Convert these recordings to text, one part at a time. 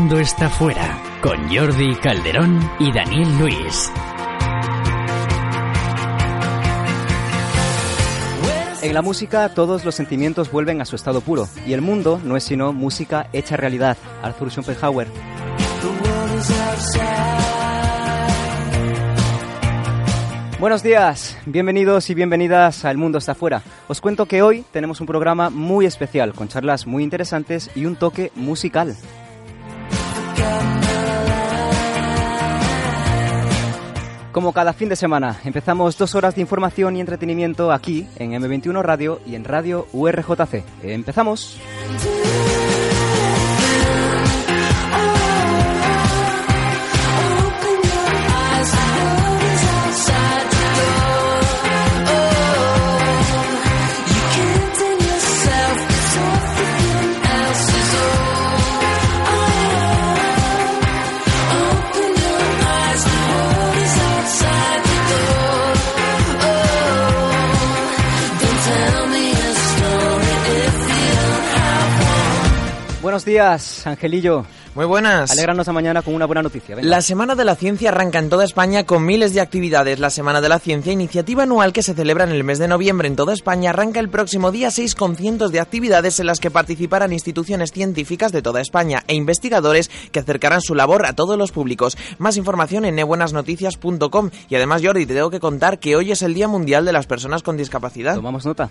mundo está fuera, con Jordi Calderón y Daniel Luis. En la música todos los sentimientos vuelven a su estado puro y el mundo no es sino música hecha realidad. Arthur Schopenhauer. Buenos días, bienvenidos y bienvenidas a El Mundo está afuera. Os cuento que hoy tenemos un programa muy especial, con charlas muy interesantes y un toque musical. Como cada fin de semana, empezamos dos horas de información y entretenimiento aquí en M21 Radio y en Radio URJC. Empezamos. Buenos días, Angelillo. Muy buenas. Alégranos a mañana con una buena noticia. Venga. La Semana de la Ciencia arranca en toda España con miles de actividades. La Semana de la Ciencia, iniciativa anual que se celebra en el mes de noviembre en toda España, arranca el próximo día 6 con cientos de actividades en las que participarán instituciones científicas de toda España e investigadores que acercarán su labor a todos los públicos. Más información en ebuenasnoticias.com y además Jordi, te tengo que contar que hoy es el Día Mundial de las Personas con Discapacidad. Tomamos nota.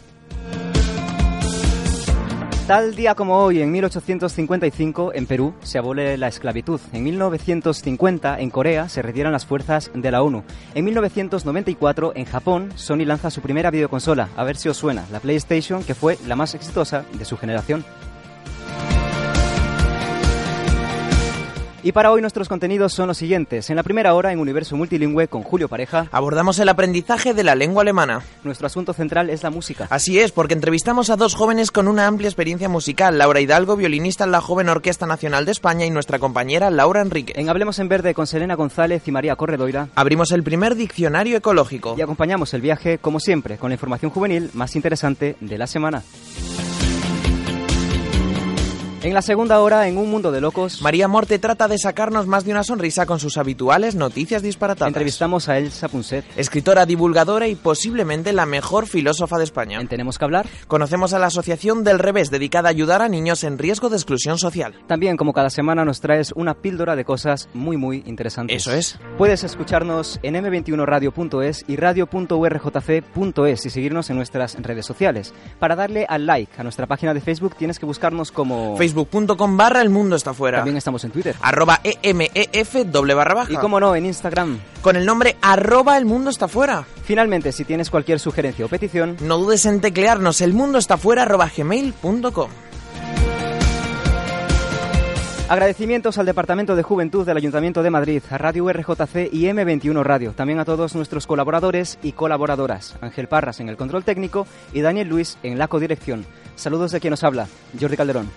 Tal día como hoy, en 1855, en Perú, se abole la esclavitud. En 1950, en Corea, se retiran las fuerzas de la ONU. En 1994, en Japón, Sony lanza su primera videoconsola, a ver si os suena, la PlayStation, que fue la más exitosa de su generación. Y para hoy nuestros contenidos son los siguientes. En la primera hora, en Universo Multilingüe, con Julio Pareja, Abordamos el aprendizaje de la lengua alemana. nuestro asunto central es la música. Así es, porque entrevistamos a dos jóvenes con una amplia experiencia musical, Laura Hidalgo, violinista en la Joven Orquesta Nacional de España, y nuestra compañera Laura Enrique. En Hablemos en Verde, con Selena González y María Corredoira, Abrimos el primer diccionario ecológico. y acompañamos el viaje, como siempre, con la información juvenil más interesante de la semana. En la segunda hora, en Un Mundo de Locos, María Morte trata de sacarnos más de una sonrisa con sus habituales noticias disparatadas. entrevistamos a Elsa Punset. Escritora, divulgadora y posiblemente la mejor filósofa de España. En Tenemos que hablar. Conocemos a la Asociación del Revés, dedicada a ayudar a niños en riesgo de exclusión social. También, como cada semana, nos traes una píldora de cosas muy, muy interesantes. Eso es. Puedes escucharnos en m21radio.es y radio.urjc.es y seguirnos en nuestras redes sociales. Para darle al like a nuestra página de Facebook tienes que buscarnos como... Facebook.com barra el mundo está fuera. También estamos en Twitter. Arroba EMEF doble barra baja. Y como no, en Instagram. Con el nombre arroba el mundo está fuera. Finalmente, si tienes cualquier sugerencia o petición, No dudes en teclearnos el mundo está fuera arroba gmail.com. agradecimientos al Departamento de Juventud del Ayuntamiento de Madrid, a Radio RJC y M21 Radio, también a todos nuestros colaboradores y colaboradoras, Ángel Parras en el control técnico y Daniel Luis en la codirección. Saludos de quien nos habla, Jordi Calderón.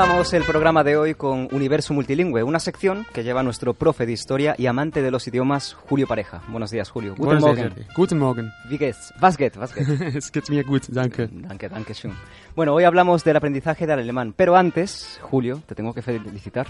Comenzamos el programa de hoy con Universo Multilingüe, una sección que lleva nuestro profe de historia y amante de los idiomas, Julio Pareja. Buenos días, Julio. Guten Buenos días, Morgen. Jordi. Guten Morgen. Wie geht's? Was geht? Was geht? es geht mir gut, danke. Danke, danke schön. Bueno, hoy hablamos del aprendizaje del alemán, pero antes, Julio, te tengo que felicitar.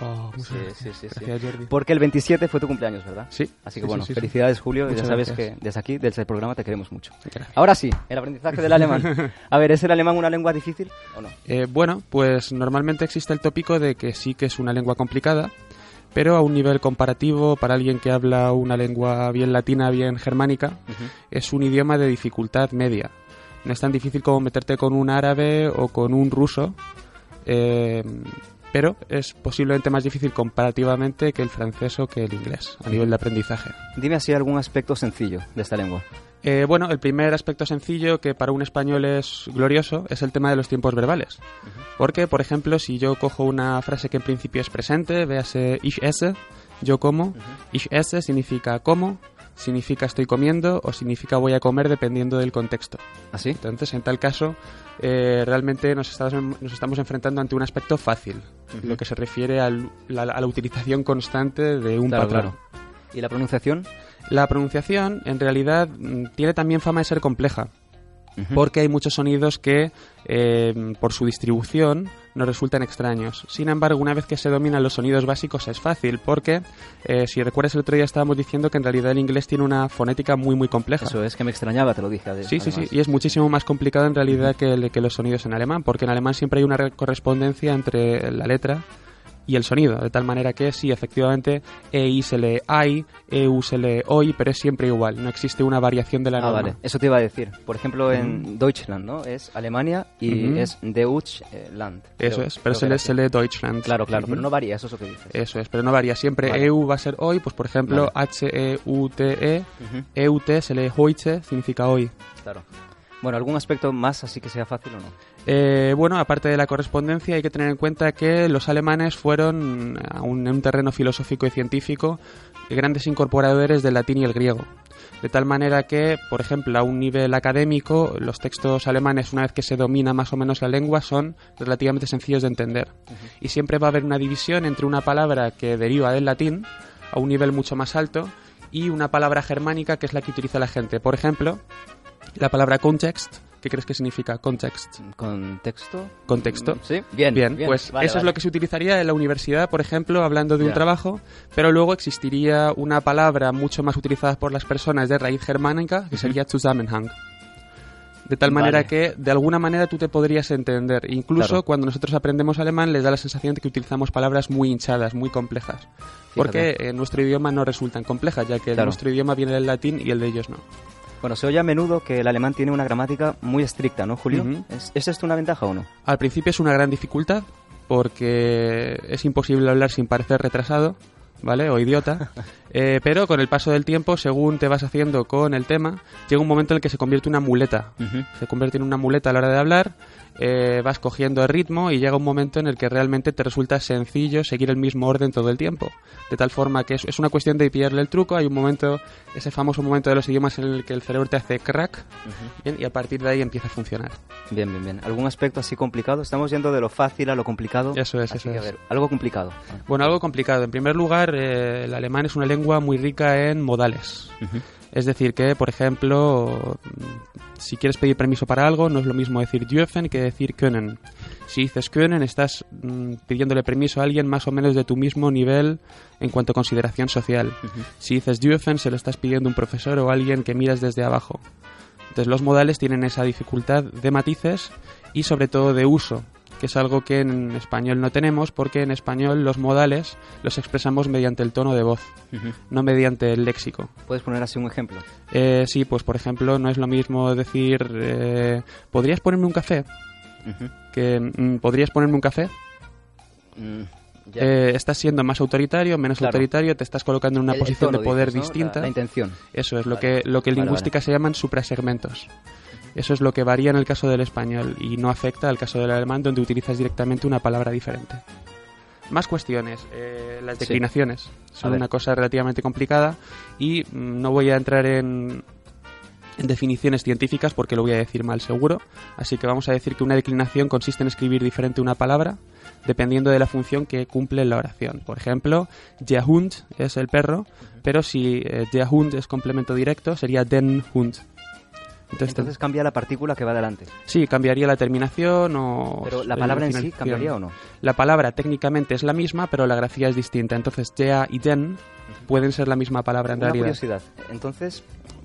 Oh, muchas Sí, gracias. sí, sí, sí. Gracias, Jordi. Porque el 27 fue tu cumpleaños, ¿verdad? Sí. Así que Sí, bueno, sí, sí, sí. felicidades, Julio. Muchas ya sabes gracias. que desde aquí, desde el programa, te queremos mucho. Gracias. Ahora sí, el aprendizaje del alemán. A ver, ¿es el alemán una lengua difícil o no? Eh, bueno, pues normalmente existe el tópico de que sí que es una lengua complicada, pero a un nivel comparativo, para alguien que habla una lengua bien latina, bien germánica, es un idioma de dificultad media. No es tan difícil como meterte con un árabe o con un ruso, eh, pero es posiblemente más difícil comparativamente que el francés o que el inglés a nivel de aprendizaje. Dime así algún aspecto sencillo de esta lengua. Eh, bueno, el primer aspecto sencillo que para un español es glorioso es el tema de los tiempos verbales. Porque, por ejemplo, si yo cojo una frase que en principio es presente, véase ich esse, yo como, ich esse significa como, significa estoy comiendo o significa voy a comer dependiendo del contexto. ¿Así? Entonces, en tal caso, eh, realmente nos estamos, nos estamos enfrentando ante un aspecto fácil, lo que se refiere al- la- a la utilización constante de un Claro, patrón. claro. ¿Y la pronunciación? La pronunciación, en realidad, mm, tiene también fama de ser compleja, Porque hay muchos sonidos que, eh, por su distribución, nos resultan extraños. Sin embargo, una vez que se dominan los sonidos básicos es fácil, porque, eh, si recuerdas el otro día estábamos diciendo que en realidad el inglés tiene una fonética muy, muy compleja. Eso es que me extrañaba, te lo dije. ade- Sí, sí, sí, además. y es muchísimo más complicado en realidad que, que los sonidos en alemán, porque en alemán siempre hay una re- correspondencia entre la letra y el sonido, de tal manera que sí, efectivamente, EI se lee AI, EU se lee OI, pero es siempre igual, no existe una variación de la Ah, norma. vale. Eso te iba a decir. Por ejemplo, en Deutschland, ¿no? Es Alemania y Ujú. es Deutschland. Eso Creo- es, pero se lee, se lee Deutschland. Claro, claro, Ujú. pero no varía, eso es lo que dices. Eso es, pero no varía. Siempre Vale. EU va a ser hoy, pues por ejemplo, H-E-U-T-E, Ujú, EUT se lee heute, significa hoy. Claro. Bueno, ¿algún aspecto más así que sea fácil o no? Eh, bueno, aparte de la correspondencia, hay que tener en cuenta que los alemanes fueron, en un terreno filosófico y científico, grandes incorporadores del latín y el griego. De tal manera que, por ejemplo, a un nivel académico, los textos alemanes, una vez que se domina más o menos la lengua, son relativamente sencillos de entender. Y siempre va a haber una división entre una palabra que deriva del latín, a un nivel mucho más alto, y una palabra germánica que es la que utiliza la gente. Por ejemplo, la palabra context, ¿qué crees que significa context? ¿Contexto? Contexto. Mm, Sí, bien. Bien, pues Vale, eso es vale. lo que se utilizaría en la universidad, por ejemplo, hablando de un Ya. trabajo, pero luego existiría una palabra mucho más utilizada por las personas de raíz germánica, que sería Zusammenhang. De tal manera Vale. que, de alguna manera, tú te podrías entender. Incluso Claro. cuando nosotros aprendemos alemán, les da la sensación de que utilizamos palabras muy hinchadas, muy complejas. Porque en nuestro idioma no resultan complejas, ya que Claro. nuestro idioma viene del latín y el de ellos no. Bueno, se oye a menudo que el alemán tiene una gramática muy estricta, ¿no, Julio? ¿Es, ¿Es esto una ventaja o no? Al principio es una gran dificultad porque es imposible hablar sin parecer retrasado, ¿vale? O idiota. Eh, pero con el paso del tiempo, según te vas haciendo con el tema, llega un momento en el que se convierte en una muleta. Se convierte en una muleta a la hora de hablar, eh, vas cogiendo el ritmo y llega un momento en el que realmente te resulta sencillo seguir el mismo orden todo el tiempo. De tal forma que es, es una cuestión de pillarle el truco. Hay un momento, ese famoso momento de los idiomas en el que el cerebro te hace crack bien, y a partir de ahí empieza a funcionar. Bien, bien, bien. ¿Algún aspecto así complicado? Estamos yendo de lo fácil a lo complicado. Eso es, Así eso que, es. a ver, algo complicado. Bueno, algo complicado. En primer lugar, eh, el alemán es una lengua muy rica en modales. Ujú. Es decir, que, por ejemplo, si quieres pedir permiso para algo, no es lo mismo decir dürfen que decir können. Si dices können, estás mm, pidiéndole permiso a alguien más o menos de tu mismo nivel en cuanto a consideración social. Si dices dürfen, se lo estás pidiendo a un profesor o a alguien que miras desde abajo. Entonces, los modales tienen esa dificultad de matices y, sobre todo, de uso que es algo que en español no tenemos porque en español los modales los expresamos mediante el tono de voz, Ujú. no mediante el léxico. ¿Puedes poner así un ejemplo? Eh, sí, pues por ejemplo no es lo mismo decir eh, ¿podrías ponerme un café? Ujú. que mm, ¿podrías ponerme un café? Mm. Eh, estás siendo más autoritario, menos Claro. autoritario, te estás colocando en una El- posición de poder dices, ¿no? distinta. La, la intención. Eso es lo Vale. que, lo que en Vale, lingüística se llaman suprasegmentos. Eso es lo que varía en el caso del español y no afecta al caso del alemán donde utilizas directamente una palabra diferente. Más cuestiones. Eh, las declinaciones son una cosa relativamente complicada y mm, no voy a entrar en, en definiciones científicas porque lo voy a decir mal seguro. Así que vamos a decir que una declinación consiste en escribir diferente una palabra dependiendo de la función que cumple en la oración. Por ejemplo, der Hund es el perro, pero si eh, der Hund es complemento directo sería den Hund. Entonces, Entonces cambia la partícula que va adelante. sí, cambiaría la terminación o... Pero la palabra en sí cambiaría o no. La palabra técnicamente es la misma, pero la grafía es distinta. Entonces, der y den pueden ser la misma palabra en Una realidad. curiosidad. Entonces,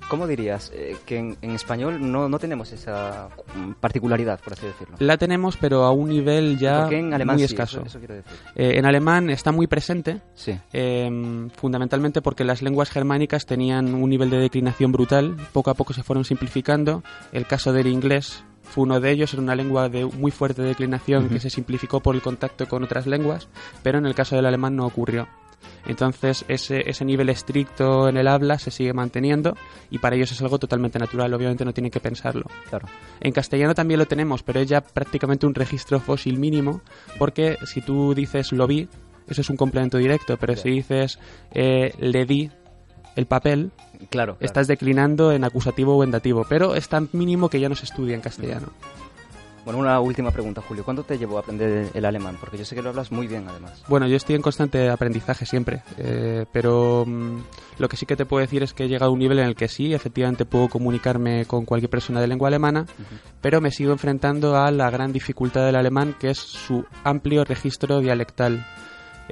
¿cómo dirías eh, que en, en español no, no tenemos esa mm, particularidad, por así decirlo? La tenemos, pero a un nivel ya ¿Por qué en alemán muy sí? escaso. Eso, eso quiero decir. Eh, en alemán está muy presente, Sí. eh, fundamentalmente porque las lenguas germánicas tenían un nivel de declinación brutal, poco a poco se fueron simplificando. El caso del inglés fue uno de ellos, era una lengua de muy fuerte declinación que se simplificó por el contacto con otras lenguas, pero en el caso del alemán no ocurrió. Entonces ese, ese nivel estricto en el habla se sigue manteniendo y para ellos es algo totalmente natural, obviamente no tienen que pensarlo. Claro. En castellano también lo tenemos, pero es ya prácticamente un registro fósil mínimo, porque si tú dices lo vi, eso es un complemento directo, pero si dices eh, le di el papel, Claro. claro. estás declinando en acusativo o en dativo, pero es tan mínimo que ya no se estudia en castellano. Bueno, una última pregunta, Julio. ¿Cuánto te llevó a aprender el alemán? Porque yo sé que lo hablas muy bien, además. Bueno, yo estoy en constante aprendizaje siempre, eh, pero mm, lo que sí que te puedo decir es que he llegado a un nivel en el que sí, efectivamente puedo comunicarme con cualquier persona de lengua alemana, pero me sigo enfrentando a la gran dificultad del alemán, que es su amplio registro dialectal.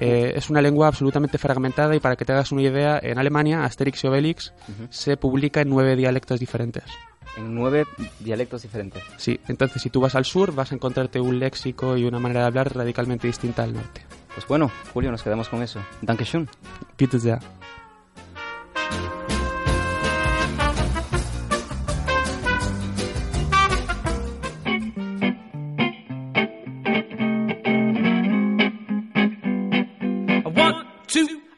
Eh, es una lengua absolutamente fragmentada y para que te hagas una idea, en Alemania, Asterix y Obelix se publica en nueve dialectos diferentes. En nueve dialectos diferentes. Sí, entonces si tú vas al sur vas a encontrarte un léxico y una manera de hablar radicalmente distinta al norte. Pues bueno, Julio, nos quedamos con eso. Dankeschön. Bitte sehr.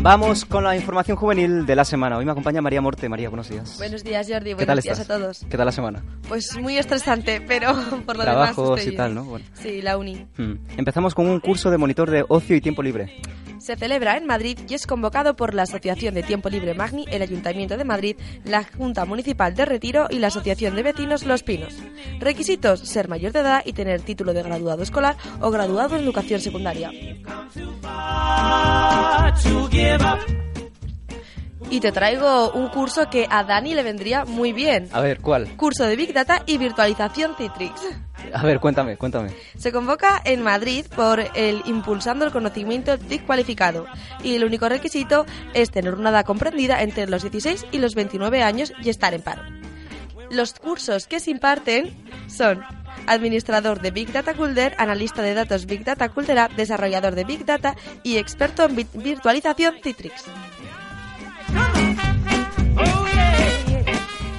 Vamos con la información juvenil de la semana. Hoy me acompaña María Morte. María, buenos días. Buenos días, Jordi. ¿Qué Buenos tal días estás? a todos. ¿Qué tal la semana? Pues muy estresante, pero por lo Trabajos demás. estoy y tal. ¿no? Bueno. Sí, la uni. Hmm. Empezamos con un curso de monitor de ocio y tiempo libre. Se celebra en Madrid y es convocado por la Asociación de Tiempo Libre Magni, el Ayuntamiento de Madrid, la Junta Municipal de Retiro y la Asociación de Vecinos Los Pinos. Requisitos: ser mayor de edad y tener título de graduado escolar o graduado en educación secundaria. Y te traigo un curso que a Dani le vendría muy bien. A ver, ¿cuál? Curso de Big Data y virtualización Citrix. A ver, cuéntame, cuéntame. Se convoca en Madrid por el Impulsando el Conocimiento TIC Cualificado y el único requisito es tener una edad comprendida entre los 16 y los 29 años y estar en paro. Los cursos que se imparten son administrador de Big Data Culder, analista de datos Big Data Cultera, desarrollador de Big Data y experto en vi- virtualización Citrix.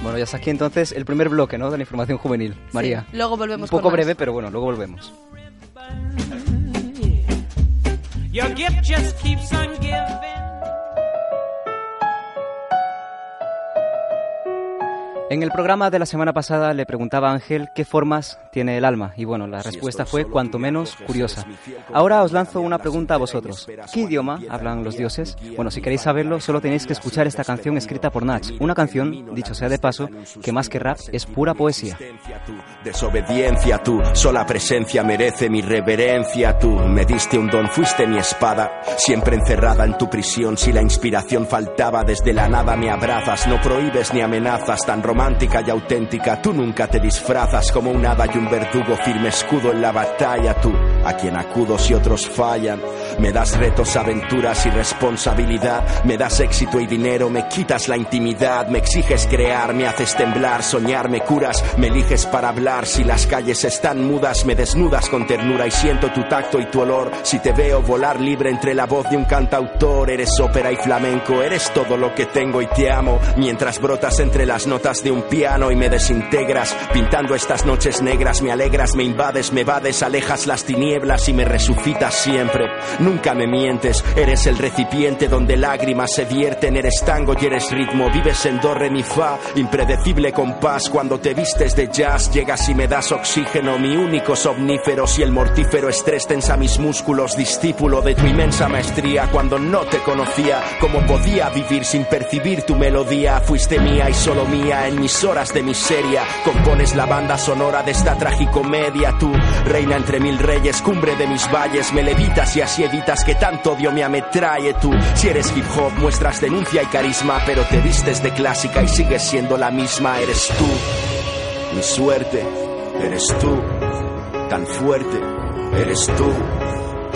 Bueno, ya está aquí entonces el primer bloque, ¿no? De la información juvenil. María. Luego volvemos Un poco con más. breve, pero bueno, luego volvemos. Your gift just keeps on giving. En el programa de la semana pasada le preguntaba a Ángel qué formas tiene el alma y bueno, la respuesta fue cuanto menos curiosa. Ahora os lanzo una pregunta a vosotros. ¿Qué idioma hablan los dioses? Bueno, si queréis saberlo, solo tenéis que escuchar esta canción escrita por Nach. Una canción, dicho sea de paso, que más que rap es pura poesía. Desobediencia tú, sola presencia merece mi reverencia tú. Me diste un don, fuiste mi espada, siempre encerrada en tu prisión. Si la inspiración faltaba, desde la nada me abrazas. No prohíbes ni amenazas, tan romántica y auténtica. Tú nunca te disfrazas como un hada y un verdugo, firme escudo en la batalla. Tú, a quien acudo si otros fallan. Me das retos, aventuras y responsabilidad. Me das éxito y dinero, me quitas la intimidad. Me exiges crear, me haces temblar, soñar, me curas. Me eliges para hablar. Si las calles están mudas, me desnudas con ternura y siento tu tacto y tu olor. Si te veo volar libre entre la voz de un cantautor, eres ópera y flamenco, eres todo lo que tengo y te amo. Mientras brotas entre las notas de un piano y me desintegras, pintando estas noches negras, me alegras, me invades, me vades, alejas las tinieblas y me resucitas siempre. Nunca me mientes, eres el recipiente donde lágrimas se vierten, eres tango y eres ritmo, vives en do, re, mi, fa, impredecible compás. Cuando te vistes de jazz, llegas y me das oxígeno, mi único somnífero. Si el mortífero estrés tensa mis músculos, discípulo de tu inmensa maestría. Cuando no te conocía, cómo podía vivir sin percibir tu melodía. Fuiste mía y solo mía en mis horas de miseria. Compones la banda sonora de esta tragicomedia. Tú, reina entre mil reyes, cumbre de mis valles, me levitas y así que tanto odio me ametrae. Tú, si eres hip hop, muestras denuncia y carisma, pero te vistes de clásica y sigues siendo la misma. Eres tú, mi suerte, eres tú, tan fuerte, eres tú.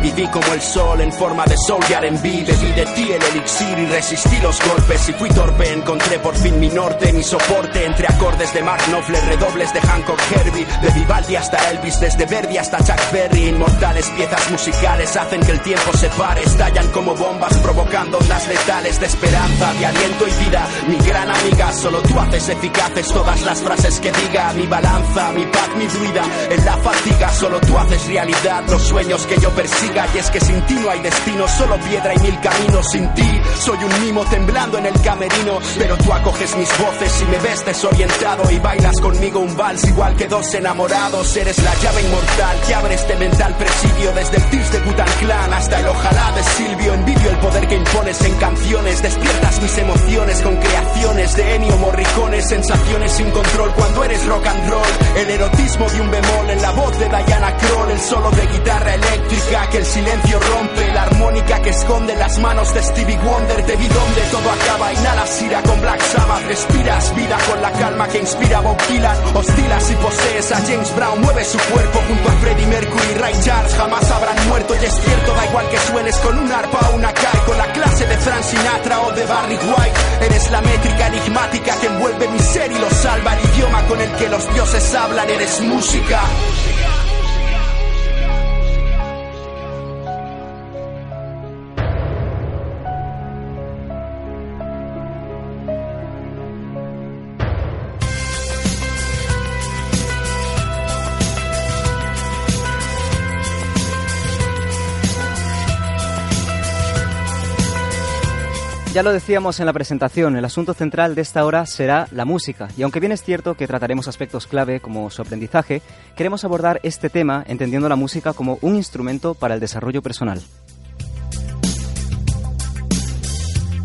Reviví como el sol en forma de soul y R&B. Bebí de ti el elixir y resistí los golpes. Y fui torpe, encontré por fin mi norte, mi soporte. Entre acordes de Mark Knopfler, redobles de Hancock Herbie. De Vivaldi hasta Elvis, desde Verdi hasta Chuck Berry. Inmortales piezas musicales hacen que el tiempo se pare. Estallan como bombas provocando ondas letales de esperanza, de aliento y vida. Mi gran amiga, solo tú haces eficaces todas las frases que diga. Mi balanza, mi paz, mi vida. En la fatiga, solo tú haces realidad los sueños que yo Y es que sin ti no hay destino, solo piedra y mil caminos. Sin ti soy un mimo temblando en el camerino. Pero tú acoges mis voces y me ves desorientado. Y bailas conmigo un vals igual que dos enamorados. Eres la llave inmortal que abre este mental presidio. Desde el tips de Clan hasta el ojalá de Silvio. Envidio el poder que impones en canciones. Despiertas mis emociones con creaciones de Ennio Morricone. Sensaciones sin control cuando eres rock and roll. El erotismo de un bemol en la voz de Diana Kroll. El solo de guitarra eléctrica que el silencio rompe. La armónica que esconde las manos de Stevie Wonder. Te vi donde todo acaba. Inhalas ira con Black Sabbath. Respiras vida con la calma que inspira Bob Dylan. Hostilas y posees a James Brown. Mueve su cuerpo junto a Freddie Mercury. Ray Charles jamás habrán muerto. Y es cierto, da igual que suenes con un arpa o una kai. Con la clase de Frank Sinatra o de Barry White. Eres la métrica enigmática que envuelve mi ser y lo salva. El idioma con el que los dioses hablan. Eres música. Ya lo decíamos en la presentación, el asunto central de esta hora será la música. Y aunque bien es cierto que trataremos aspectos clave como su aprendizaje, queremos abordar este tema entendiendo la música como un instrumento para el desarrollo personal.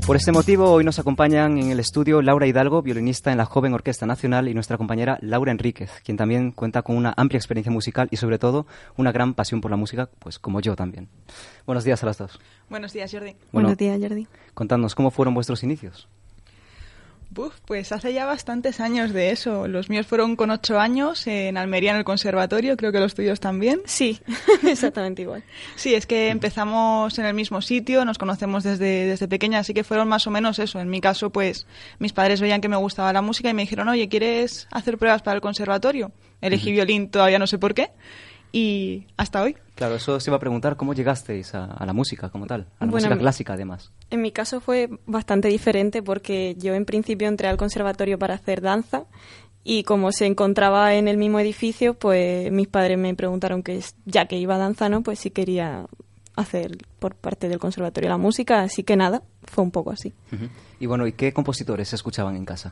Por este motivo, hoy nos acompañan en el estudio Laura Hidalgo, violinista en la Joven Orquesta Nacional, y nuestra compañera Laura Enríquez, quien también cuenta con una amplia experiencia musical y, sobre todo, una gran pasión por la música, pues como yo también. Buenos días a las dos. Buenos días, Jordi. Bueno, Buenos días, Jordi. Contadnos, ¿cómo fueron vuestros inicios? Buf, pues hace ya bastantes años de eso. Los míos fueron con ocho años en Almería en el conservatorio, creo que los tuyos también. Sí, exactamente igual. Sí, es que empezamos en el mismo sitio, nos conocemos desde, desde pequeña, así que fueron más o menos eso. En mi caso, pues mis padres veían que me gustaba la música y me dijeron, oye, ¿quieres hacer pruebas para el conservatorio? Elegí violín, todavía no sé por qué, y hasta hoy. Claro, eso se iba a preguntar, ¿cómo llegasteis a, a la música como tal? A la Bueno, música clásica, además. En mi caso fue bastante diferente porque yo en principio entré al conservatorio para hacer danza y como se encontraba en el mismo edificio, pues mis padres me preguntaron que ya que iba a danza, ¿no? Pues si quería hacer por parte del conservatorio la música, así que nada, fue un poco así. Y bueno, ¿y qué compositores se escuchaban en casa?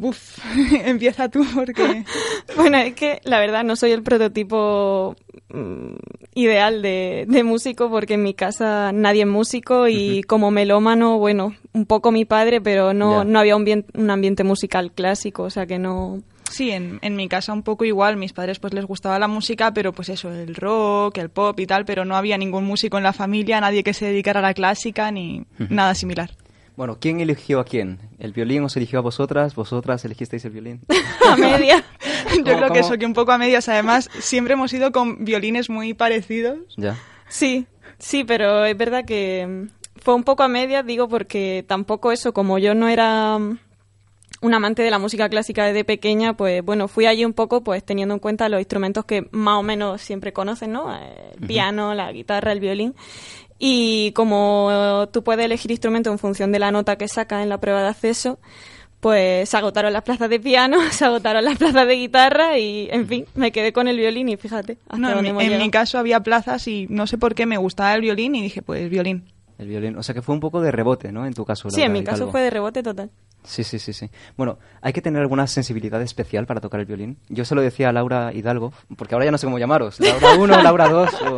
Buf, empieza tú porque... Bueno, es que la verdad no soy el prototipo mm, ideal de, de músico porque en mi casa nadie es músico y como melómano, bueno, un poco mi padre, pero no, no había un, bien- un ambiente musical clásico, o sea que no... Sí, en, en mi casa un poco igual. Mis padres pues les gustaba la música, pero pues eso, el rock, el pop y tal, pero no había ningún músico en la familia, nadie que se dedicara a la clásica ni nada similar. Bueno, ¿quién eligió a quién? ¿El violín os eligió a vosotras? ¿Vosotras elegisteis el violín? A media. Yo ¿Cómo- creo que eso, que un poco a medias. Además, siempre hemos ido con violines muy parecidos. ya. Sí, sí, pero es verdad que mm, fue un poco a medias, digo, porque tampoco eso, como yo no era mm, un amante de la música clásica desde pequeña, pues bueno, fui allí un poco pues teniendo en cuenta los instrumentos que más o menos siempre conocen, ¿no? Eh, El piano, la guitarra, el violín. Y como tú puedes elegir instrumento en función de la nota que sacas en la prueba de acceso, pues se agotaron las plazas de piano, se agotaron las plazas de guitarra y, en fin, me quedé con el violín y fíjate hasta No, en, dónde mi, hemos en llegado. mi caso había plazas y no sé por qué me gustaba el violín y dije, pues violín. El violín. O sea que fue un poco de rebote, ¿no? En tu caso. Sí, en mi caso fue de rebote total. Sí, sí, sí, sí. Bueno, ¿hay que tener alguna sensibilidad especial para tocar el violín? Yo se lo decía a Laura Hidalgo, porque ahora ya no sé cómo llamaros. Laura 1, Laura 2 o...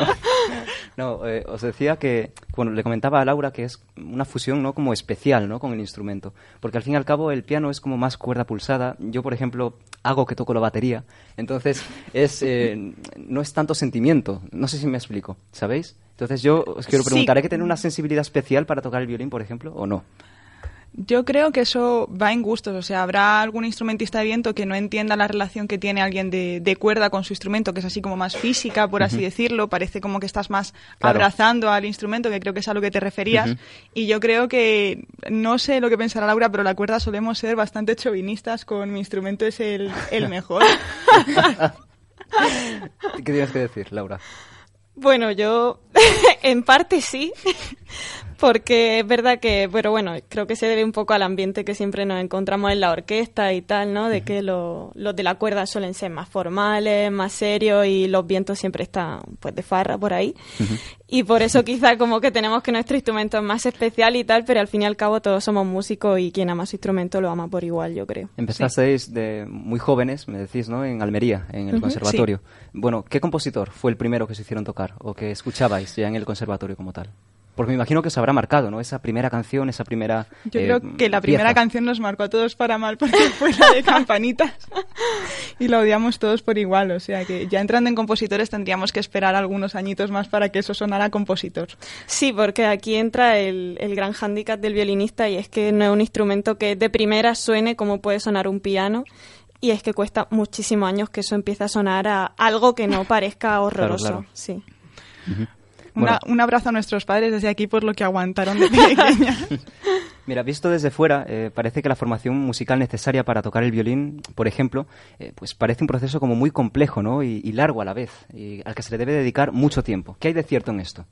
No, eh, os decía que, bueno, le comentaba a Laura que es una fusión, ¿no? Como especial, ¿no? Con el instrumento. Porque al fin y al cabo el piano es como más cuerda pulsada. Yo, por ejemplo, hago que toco la batería. Entonces, es, eh, no es tanto sentimiento. No sé si me explico, ¿sabéis? Entonces yo os quiero Sí. preguntar, ¿hay que tener una sensibilidad especial para tocar el violín, por ejemplo, o no? Yo creo que eso va en gustos, o sea, habrá algún instrumentista de viento que no entienda la relación que tiene alguien de, de cuerda con su instrumento, que es así como más física, por así decirlo, parece como que estás más Claro. abrazando al instrumento, que creo que es a lo que te referías, y yo creo que, no sé lo que pensará Laura, pero la cuerda solemos ser bastante chauvinistas con mi instrumento es el, el mejor. ¿Qué tienes que decir, Laura? Bueno, yo en parte sí, porque es verdad que, pero bueno, creo que se debe un poco al ambiente que siempre nos encontramos en la orquesta y tal, ¿no? De que lo- los de la cuerda suelen ser más formales, más serios y los vientos siempre están pues de farra por ahí. Y por eso quizá como que tenemos que nuestro instrumento es más especial y tal, pero al fin y al cabo todos somos músicos y quien ama su instrumento lo ama por igual, yo creo. Empezasteis de muy jóvenes, me decís, ¿no? En Almería, en el conservatorio. Bueno, ¿qué compositor fue el primero que se hicieron tocar o que escuchabais ya en el conservatorio como tal? Porque me imagino que os habrá marcado, ¿no? Esa primera canción, esa primera. Yo eh, creo que la primera pieza. canción nos marcó a todos para mal porque fue la de Campanitas y la odiamos todos por igual. O sea que ya entrando en compositores tendríamos que esperar algunos añitos más para que eso sonara compositor. Sí, porque aquí entra el, el gran hándicap del violinista y es que no es un instrumento que de primera suene como puede sonar un piano y es que cuesta muchísimos años que eso empiece a sonar a algo que no parezca horroroso. claro. Sí. Una- un abrazo a nuestros padres desde aquí por lo que aguantaron de pequeña. Mira, visto desde fuera, eh, parece que la formación musical necesaria para tocar el violín, por ejemplo, eh, pues parece un proceso como muy complejo, ¿no? Y, y largo a la vez, y al que se le debe dedicar mucho tiempo. ¿Qué hay de cierto en esto?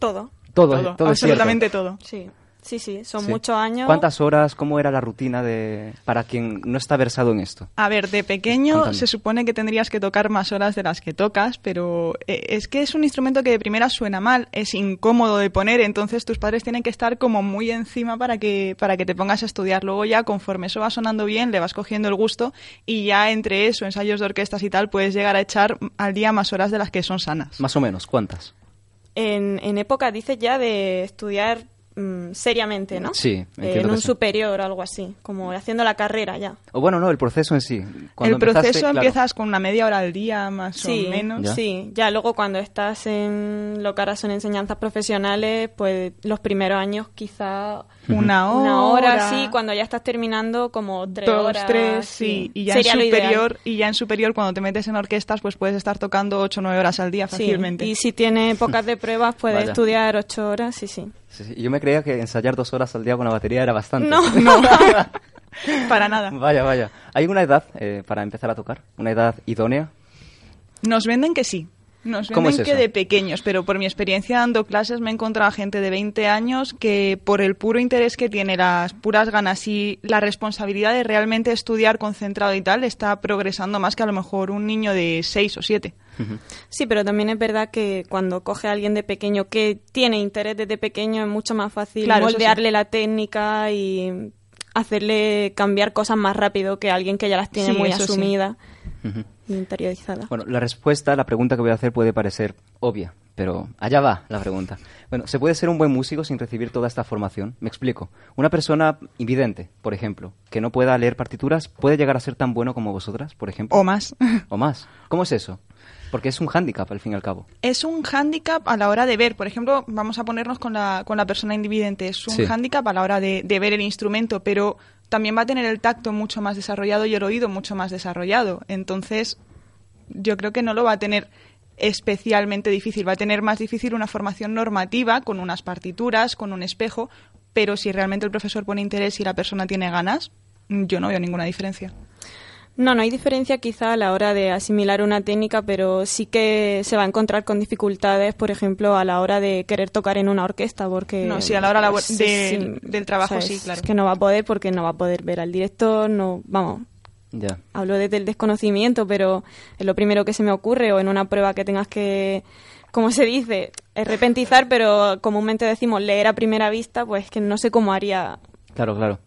Todo. Todo, todo es cierto. absolutamente todo. Sí, sí, sí. Son Sí. muchos años. ¿Cuántas horas? ¿Cómo era la rutina de para quien no está versado en esto? A ver, de pequeño se supone que tendrías que tocar más horas de las que tocas, pero eh, es que es un instrumento que de primera suena mal, es incómodo de poner, entonces tus padres tienen que estar como muy encima para que, para que te pongas a estudiar. Luego ya, conforme eso va sonando bien, le vas cogiendo el gusto y ya entre eso, ensayos de orquestas y tal, puedes llegar a echar al día más horas de las que son sanas. Más o menos, ¿cuántas? En, en época, dices ya, de estudiar mm, seriamente, ¿no? Sí, Eh, en un sí. superior o algo así, como haciendo la carrera ya. O bueno, no, el proceso en sí. Cuando el proceso claro. empiezas con una media hora al día, más Sí, o menos. Ya. sí. Ya luego cuando estás en lo que ahora son enseñanzas profesionales, pues los primeros años quizá Una hora. una hora, sí, cuando ya estás terminando como tres dos, horas. tres, sí. Y ya en Sería lo ideal. superior, y ya en superior, cuando te metes en orquestas, pues puedes estar tocando ocho o nueve horas al día Sí, fácilmente. Y si tiene épocas de pruebas, puedes Vaya. estudiar ocho horas, sí, sí. Sí, sí, Yo me creía que ensayar dos horas al día con la batería era bastante. No. No, para nada. Vaya, vaya. ¿Hay una edad eh, para empezar a tocar? ¿Una edad idónea? Nos venden que sí. Nos ¿Cómo venden es que eso? de pequeños, pero por mi experiencia dando clases me he encontrado a gente de 20 años que por el puro interés que tiene, las puras ganas y la responsabilidad de realmente estudiar concentrado y tal, está progresando más que a lo mejor un niño de 6 o 7. Sí, pero también es verdad que cuando coge a alguien de pequeño que tiene interés desde pequeño es mucho más fácil Claro, moldearle la técnica y hacerle cambiar cosas más rápido que alguien que ya las tiene Sí, muy sí. Ujú. y interiorizadas. Bueno, la respuesta, la pregunta que voy a hacer puede parecer obvia, pero allá va la pregunta. Bueno, ¿se puede ser un buen músico sin recibir toda esta formación? Me explico. Una persona invidente, por ejemplo, que no pueda leer partituras, ¿puede llegar a ser tan bueno como vosotras, por ejemplo? O más. ¿O más? ¿Cómo es eso? Porque es un hándicap, al fin y al cabo. Es un hándicap a la hora de ver. Por ejemplo, vamos a ponernos con la, con la persona invidente. Es un Sí. hándicap a la hora de, de ver el instrumento, pero también va a tener el tacto mucho más desarrollado y el oído mucho más desarrollado. Entonces, yo creo que no lo va a tener especialmente difícil. Va a tener más difícil una formación normativa con unas partituras, con un espejo, pero si realmente el profesor pone interés y la persona tiene ganas, yo no veo ninguna diferencia. No, no hay diferencia quizá a la hora de asimilar una técnica, pero sí que se va a encontrar con dificultades, por ejemplo, a la hora de querer tocar en una orquesta, porque... No, sí, a la hora Sí, de- sí. del trabajo O sea, sí, es claro. que no va a poder porque no va a poder ver al director, no, vamos, Ya. hablo desde el desconocimiento, pero es lo primero que se me ocurre, o en una prueba que tengas que, como se dice, es repentizar, pero comúnmente decimos leer a primera vista, pues que no sé cómo haría Claro, claro.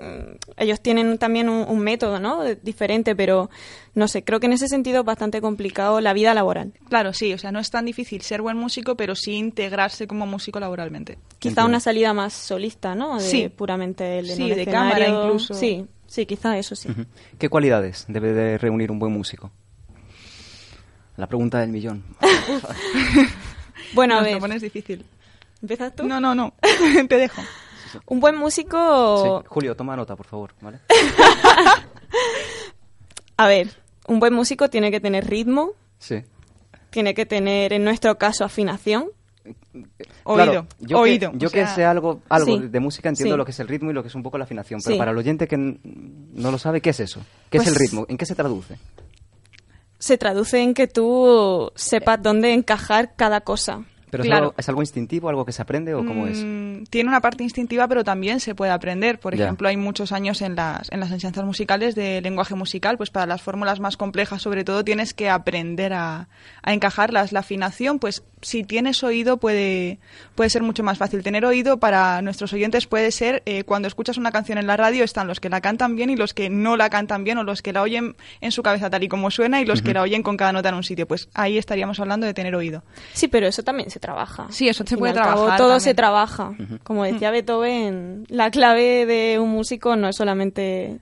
ellos tienen también un, un método, ¿no? De- Diferente, pero no sé, creo que en ese sentido es bastante complicado la vida laboral. Claro, sí, o sea, no es tan difícil ser buen músico, pero sí integrarse como músico laboralmente. Quizá Entiendo. una salida más solista, ¿no? De Sí. puramente el Sí, de cámara incluso. Sí, sí, quizá eso sí. ¿Qué cualidades debe de reunir un buen músico? La pregunta del millón. Bueno, a Nos ver, lo pones difícil. ¿empiezas tú? No, no, no. Te dejo. Un buen músico, Sí. Julio, toma nota, por favor, ¿vale? a ver, un buen músico tiene que tener ritmo, Sí. tiene que tener, en nuestro caso, afinación. Oído. Claro, yo oído. Que, yo o que sé algo, algo Sí. de música entiendo Sí. lo que es el ritmo y lo que es un poco la afinación, pero Sí. para el oyente que no lo sabe, ¿qué es eso? ¿Qué es Pues- el ritmo? ¿En qué se traduce? Se traduce en que tú sepas dónde encajar cada cosa. ¿Pero es, Claro. algo, es algo instintivo, algo que se aprende o cómo es? Mm, Tiene una parte instintiva, pero también se puede aprender. Por Ya. ejemplo, hay muchos años en las, en las enseñanzas musicales de lenguaje musical, pues para las fórmulas más complejas, sobre todo, tienes que aprender a, a encajarlas. La afinación, pues si tienes oído, puede, puede ser mucho más fácil. Tener oído para nuestros oyentes puede ser eh, cuando escuchas una canción en la radio, están los que la cantan bien y los que no la cantan bien, o los que la oyen en su cabeza tal y como suena y los que la oyen con cada nota en un sitio. Pues ahí estaríamos hablando de tener oído. Sí, pero eso también se trabaja. Sí, eso se puede al cabo, trabajar todo también. se trabaja. Como decía Beethoven, la clave de un músico no es solamente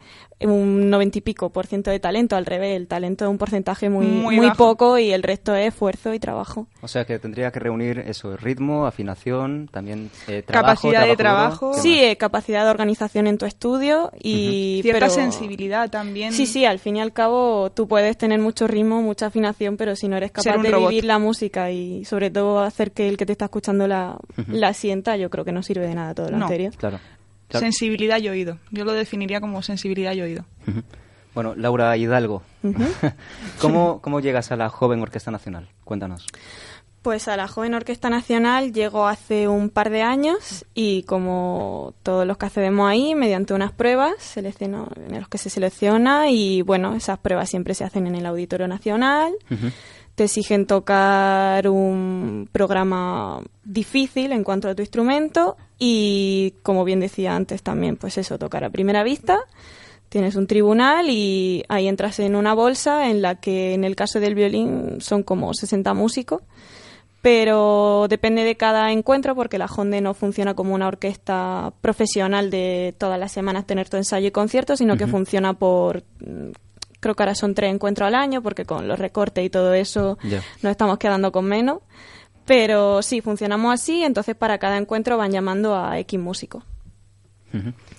un noventa y pico por ciento de talento, al revés, el talento es un porcentaje muy, Muy poco y el resto es esfuerzo y trabajo. O sea que tendría que reunir eso, ritmo, afinación, también eh, trabajo, Capacidad de trabajo. ¿Qué Sí, eh, capacidad de organización en tu estudio y... Cierta pero- sensibilidad también. Sí, sí, al fin y al cabo tú puedes tener mucho ritmo, mucha afinación, pero si no eres capaz de robot. vivir la música y sobre todo hacer que el que te está escuchando la, la sienta, yo creo que no sirve de nada todo lo No. anterior. Claro. Claro. Sensibilidad y oído. Yo lo definiría como sensibilidad y oído. Bueno, Laura Hidalgo, ¿Cómo, ¿cómo llegas a la Joven Orquesta Nacional? Cuéntanos. Pues a la Joven Orquesta Nacional llegó hace un par de años y como todos los que accedemos ahí, mediante unas pruebas selecciono- en los que se selecciona y bueno, esas pruebas siempre se hacen en el Auditorio Nacional. Te exigen tocar un programa difícil en cuanto a tu instrumento y como bien decía antes también, pues eso, tocar a primera vista. Tienes un tribunal y ahí entras en una bolsa en la que en el caso del violín son como 60 músicos pero depende de cada encuentro porque la Honde no funciona como una orquesta profesional de todas las semanas tener tu ensayo y concierto, sino que funciona por creo que ahora son tres encuentros al año porque con los recortes y todo eso Ya. nos estamos quedando con menos. Pero sí, funcionamos así, entonces para cada encuentro van llamando a X músicos.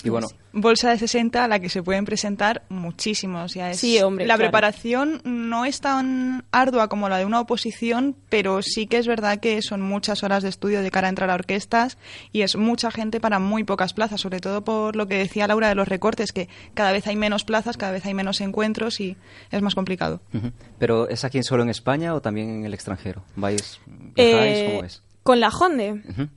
Y bueno, Bolsa de 60 a la que se pueden presentar muchísimos. Sea, es- Sí, hombre, La claro. preparación no es tan ardua como la de una oposición, pero sí que es verdad que son muchas horas de estudio de cara a entrar a orquestas y es mucha gente para muy pocas plazas, sobre todo por lo que decía Laura de los recortes, que cada vez hay menos plazas, cada vez hay menos encuentros y es más complicado. ¿pero es aquí solo en España o también en el extranjero? ¿Vais, viajáis? Eh, ¿Cómo es? Con la Honde. Ujú.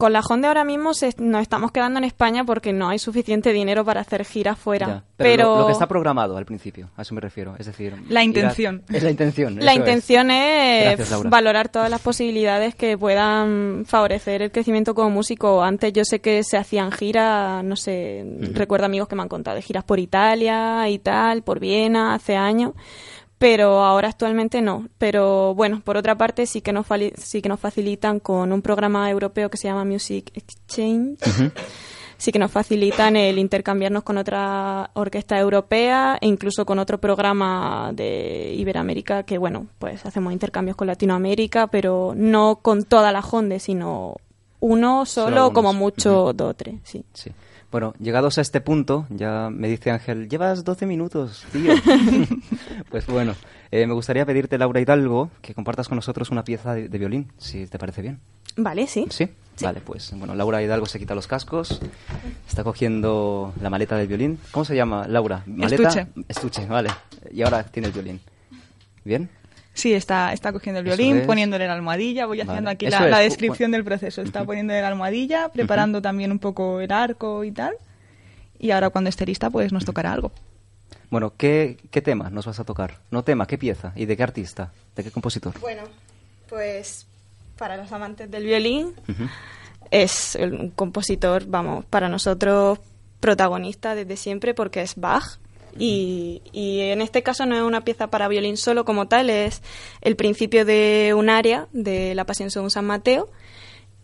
Con la Honda ahora mismo se- nos estamos quedando en España porque no hay suficiente dinero para hacer giras fuera. Ya, Pero, Pero, lo, lo que está programado al principio, a eso me refiero. Es decir, La a- intención. es la intención. la es. intención es, Gracias, valorar todas las posibilidades que puedan favorecer el crecimiento como músico. Antes yo sé que se hacían giras, no sé, recuerdo amigos que me han contado de giras por Italia y tal, por Viena hace años. Pero ahora actualmente no. Pero bueno, por otra parte sí que nos, sí que nos facilitan con un programa europeo que se llama Music Exchange. sí que nos facilitan el intercambiarnos con otra orquesta europea e incluso con otro programa de Iberoamérica que, bueno, pues hacemos intercambios con Latinoamérica, pero no con toda la Honde, sino uno solo, como mucho dos o tres, sí. Sí. Bueno, llegados a este punto, ya me dice Ángel, llevas 12 minutos, tío. pues bueno, eh, me gustaría pedirte, Laura Hidalgo, que compartas con nosotros una pieza de, de violín, si te parece bien. Vale, sí. ¿Sí? Vale, pues bueno, Laura Hidalgo se quita los cascos, está cogiendo la maleta del violín. ¿Cómo se llama, Laura? ¿Maleta? Estuche. Estuche, vale. Y ahora tiene el violín. ¿Bien? Sí, está, está cogiendo el violín, es. poniéndole la almohadilla. Voy haciendo Vale. aquí la, descripción del proceso. Está poniéndole la almohadilla, preparando también un poco el arco y tal. Y ahora cuando esté lista, pues nos tocará algo. Bueno, ¿qué, ¿qué tema nos vas a tocar? No tema, ¿qué pieza? ¿Y de qué artista? ¿De qué compositor? Bueno, pues para los amantes del violín es un compositor, vamos, para nosotros protagonista desde siempre porque es Bach. Y, y en este caso no es una pieza para violín solo como tal, es el principio de un área de la Pasión según San Mateo.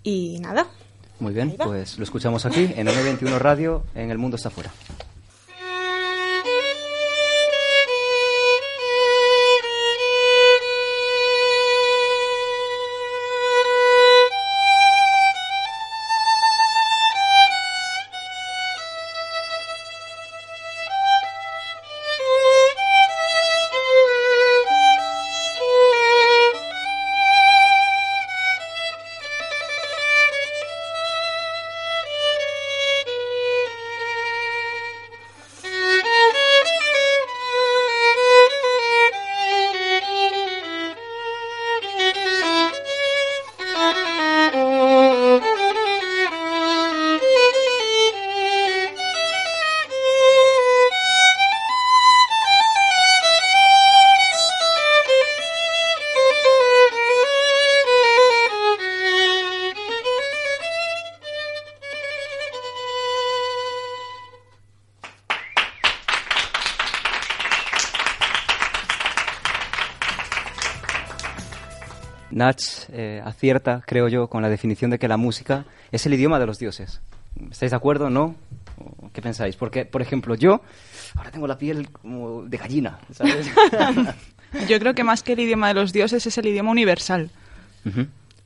Y nada, Muy bien, pues lo escuchamos aquí en M21 Radio, en El Mundo está afuera. Nach eh, acierta, creo yo, con la definición de que la música es el idioma de los dioses. ¿Estáis de acuerdo? ¿No? ¿O ¿Qué pensáis? Porque, por ejemplo, yo ahora tengo la piel como de gallina, ¿sabes? Yo creo que más que el idioma de los dioses es el idioma universal.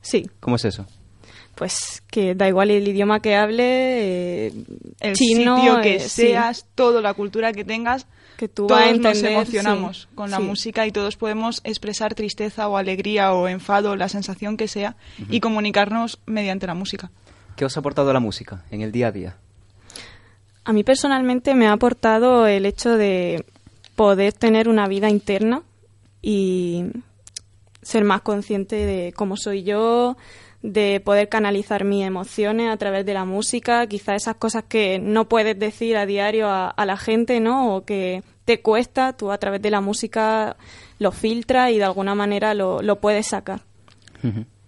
Sí, ¿Cómo es eso? Pues que da igual el idioma que hable, eh, El chino, sitio que eh, sí, seas, toda la cultura que tengas, que tú todos nos entender, emocionamos sí, con la sí. música y todos podemos expresar tristeza o alegría o enfado, la sensación que sea, y comunicarnos mediante la música. ¿Qué os ha aportado la música en el día a día? A mí personalmente me ha aportado el hecho de poder tener una vida interna y ser más consciente de cómo soy yo, de poder canalizar mis emociones a través de la música, quizá esas cosas que no puedes decir a diario a, a la gente, ¿no? O que te cuesta, tú a través de la música lo filtras y de alguna manera lo, lo puedes sacar.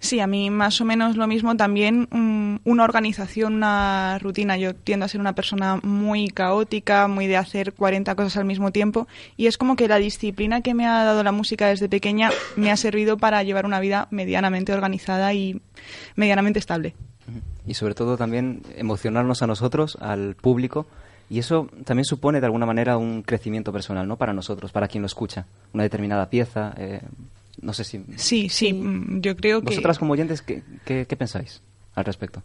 Sí, a mí más o menos lo mismo también mm, una organización, una rutina. Yo tiendo a ser una persona muy caótica, muy de hacer 40 cosas al mismo tiempo y es como que la disciplina que me ha dado la música desde pequeña me ha servido para llevar una vida medianamente organizada y medianamente estable. Y sobre todo también emocionarnos a nosotros, al público, y eso también supone de alguna manera un crecimiento personal, ¿no? Para nosotros, para quien lo escucha. Una determinada pieza, eh, no sé si... Sí, sí, mm, yo creo que Vosotras como oyentes, ¿qué, qué, qué pensáis al respecto?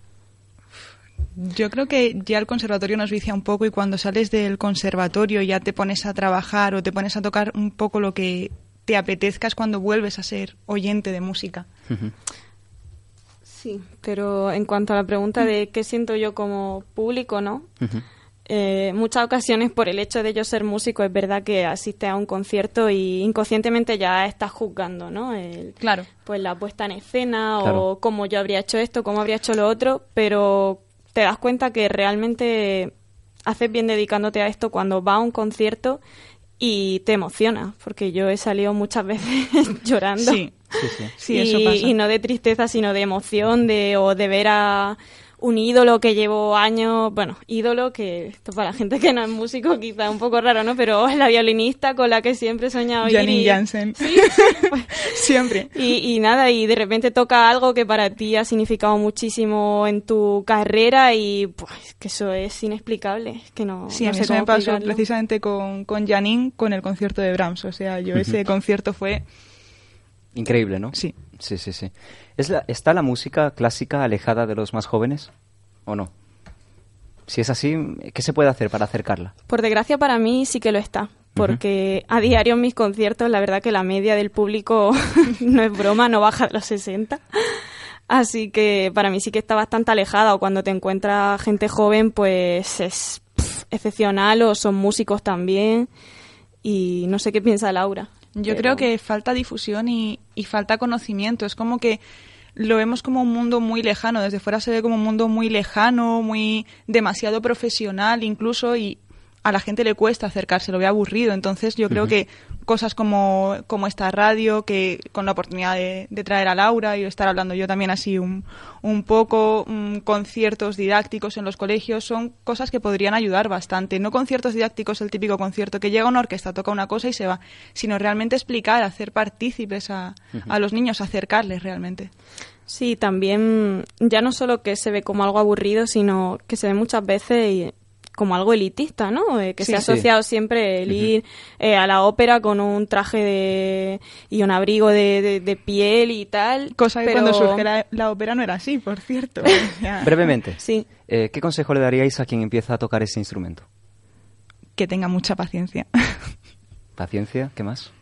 Yo creo que ya el conservatorio nos vicia un poco y cuando sales del conservatorio ya te pones a trabajar o te pones a tocar un poco lo que te apetezca es cuando vuelves a ser oyente de música. Sí, pero en cuanto a la pregunta de qué siento yo como público, ¿no? Eh, muchas ocasiones por el hecho de yo ser músico es verdad que asistes a un concierto y inconscientemente ya estás juzgando, ¿no? El- Claro. pues la puesta en escena Claro. o cómo yo habría hecho esto, cómo habría hecho lo otro, pero te das cuenta que realmente haces bien dedicándote a esto cuando vas a un concierto y te emociona, porque yo he salido muchas veces llorando. Sí, Sí, sí. sí, y, eso pasa. y no de tristeza, sino de emoción, de o de ver a un ídolo que llevo años, bueno, ídolo que esto para la gente que no es músico quizá un poco raro, ¿no? Pero es la violinista con la que siempre he soñado ir Janine y- Jansen. Siempre. y, y nada, y de repente toca algo que para ti ha significado muchísimo en tu carrera y pues que eso es inexplicable, es que no, Sí, no a mí sé eso me pasó explicarlo. precisamente con, con Janine con el concierto de Brahms. O sea, yo ese concierto fue... Increíble, ¿no? Sí. Sí, sí, sí. ¿Es la- ¿Está la música clásica alejada de los más jóvenes o no? Si es así, ¿qué se puede hacer para acercarla? Por desgracia para mí sí que lo está, porque a diario en mis conciertos la verdad que la media del público no es broma, no baja de los 60. Así que para mí sí que está bastante alejada o cuando te encuentras gente joven pues es pff, excepcional o son músicos también y no sé qué piensa Laura. Yo pero- creo que falta difusión y, y falta conocimiento. Es como que lo vemos como un mundo muy lejano. Desde fuera se ve como un mundo muy lejano, muy demasiado profesional incluso y a la gente le cuesta acercarse, lo ve aburrido. Entonces yo creo que cosas como, como esta radio, que con la oportunidad de, de traer a Laura y estar hablando yo también así un, un poco, mm, conciertos didácticos en los colegios, son cosas que podrían ayudar bastante. No conciertos didácticos, el típico concierto que llega una orquesta, toca una cosa y se va, sino realmente explicar, hacer partícipes a, a los niños, acercarles realmente. Sí, también ya no solo que se ve como algo aburrido, sino que se ve muchas veces y- como algo elitista, ¿no? Eh, que Sí, se ha sí. asociado siempre el ir eh, a la ópera con un traje de, y un abrigo de, de- de piel y tal. Cosa que pero- cuando surge la, la ópera no era así, por cierto. Brevemente, Sí. eh, ¿qué consejo le daríais a quien empieza a tocar ese instrumento? que tenga mucha paciencia. Paciencia, ¿qué más?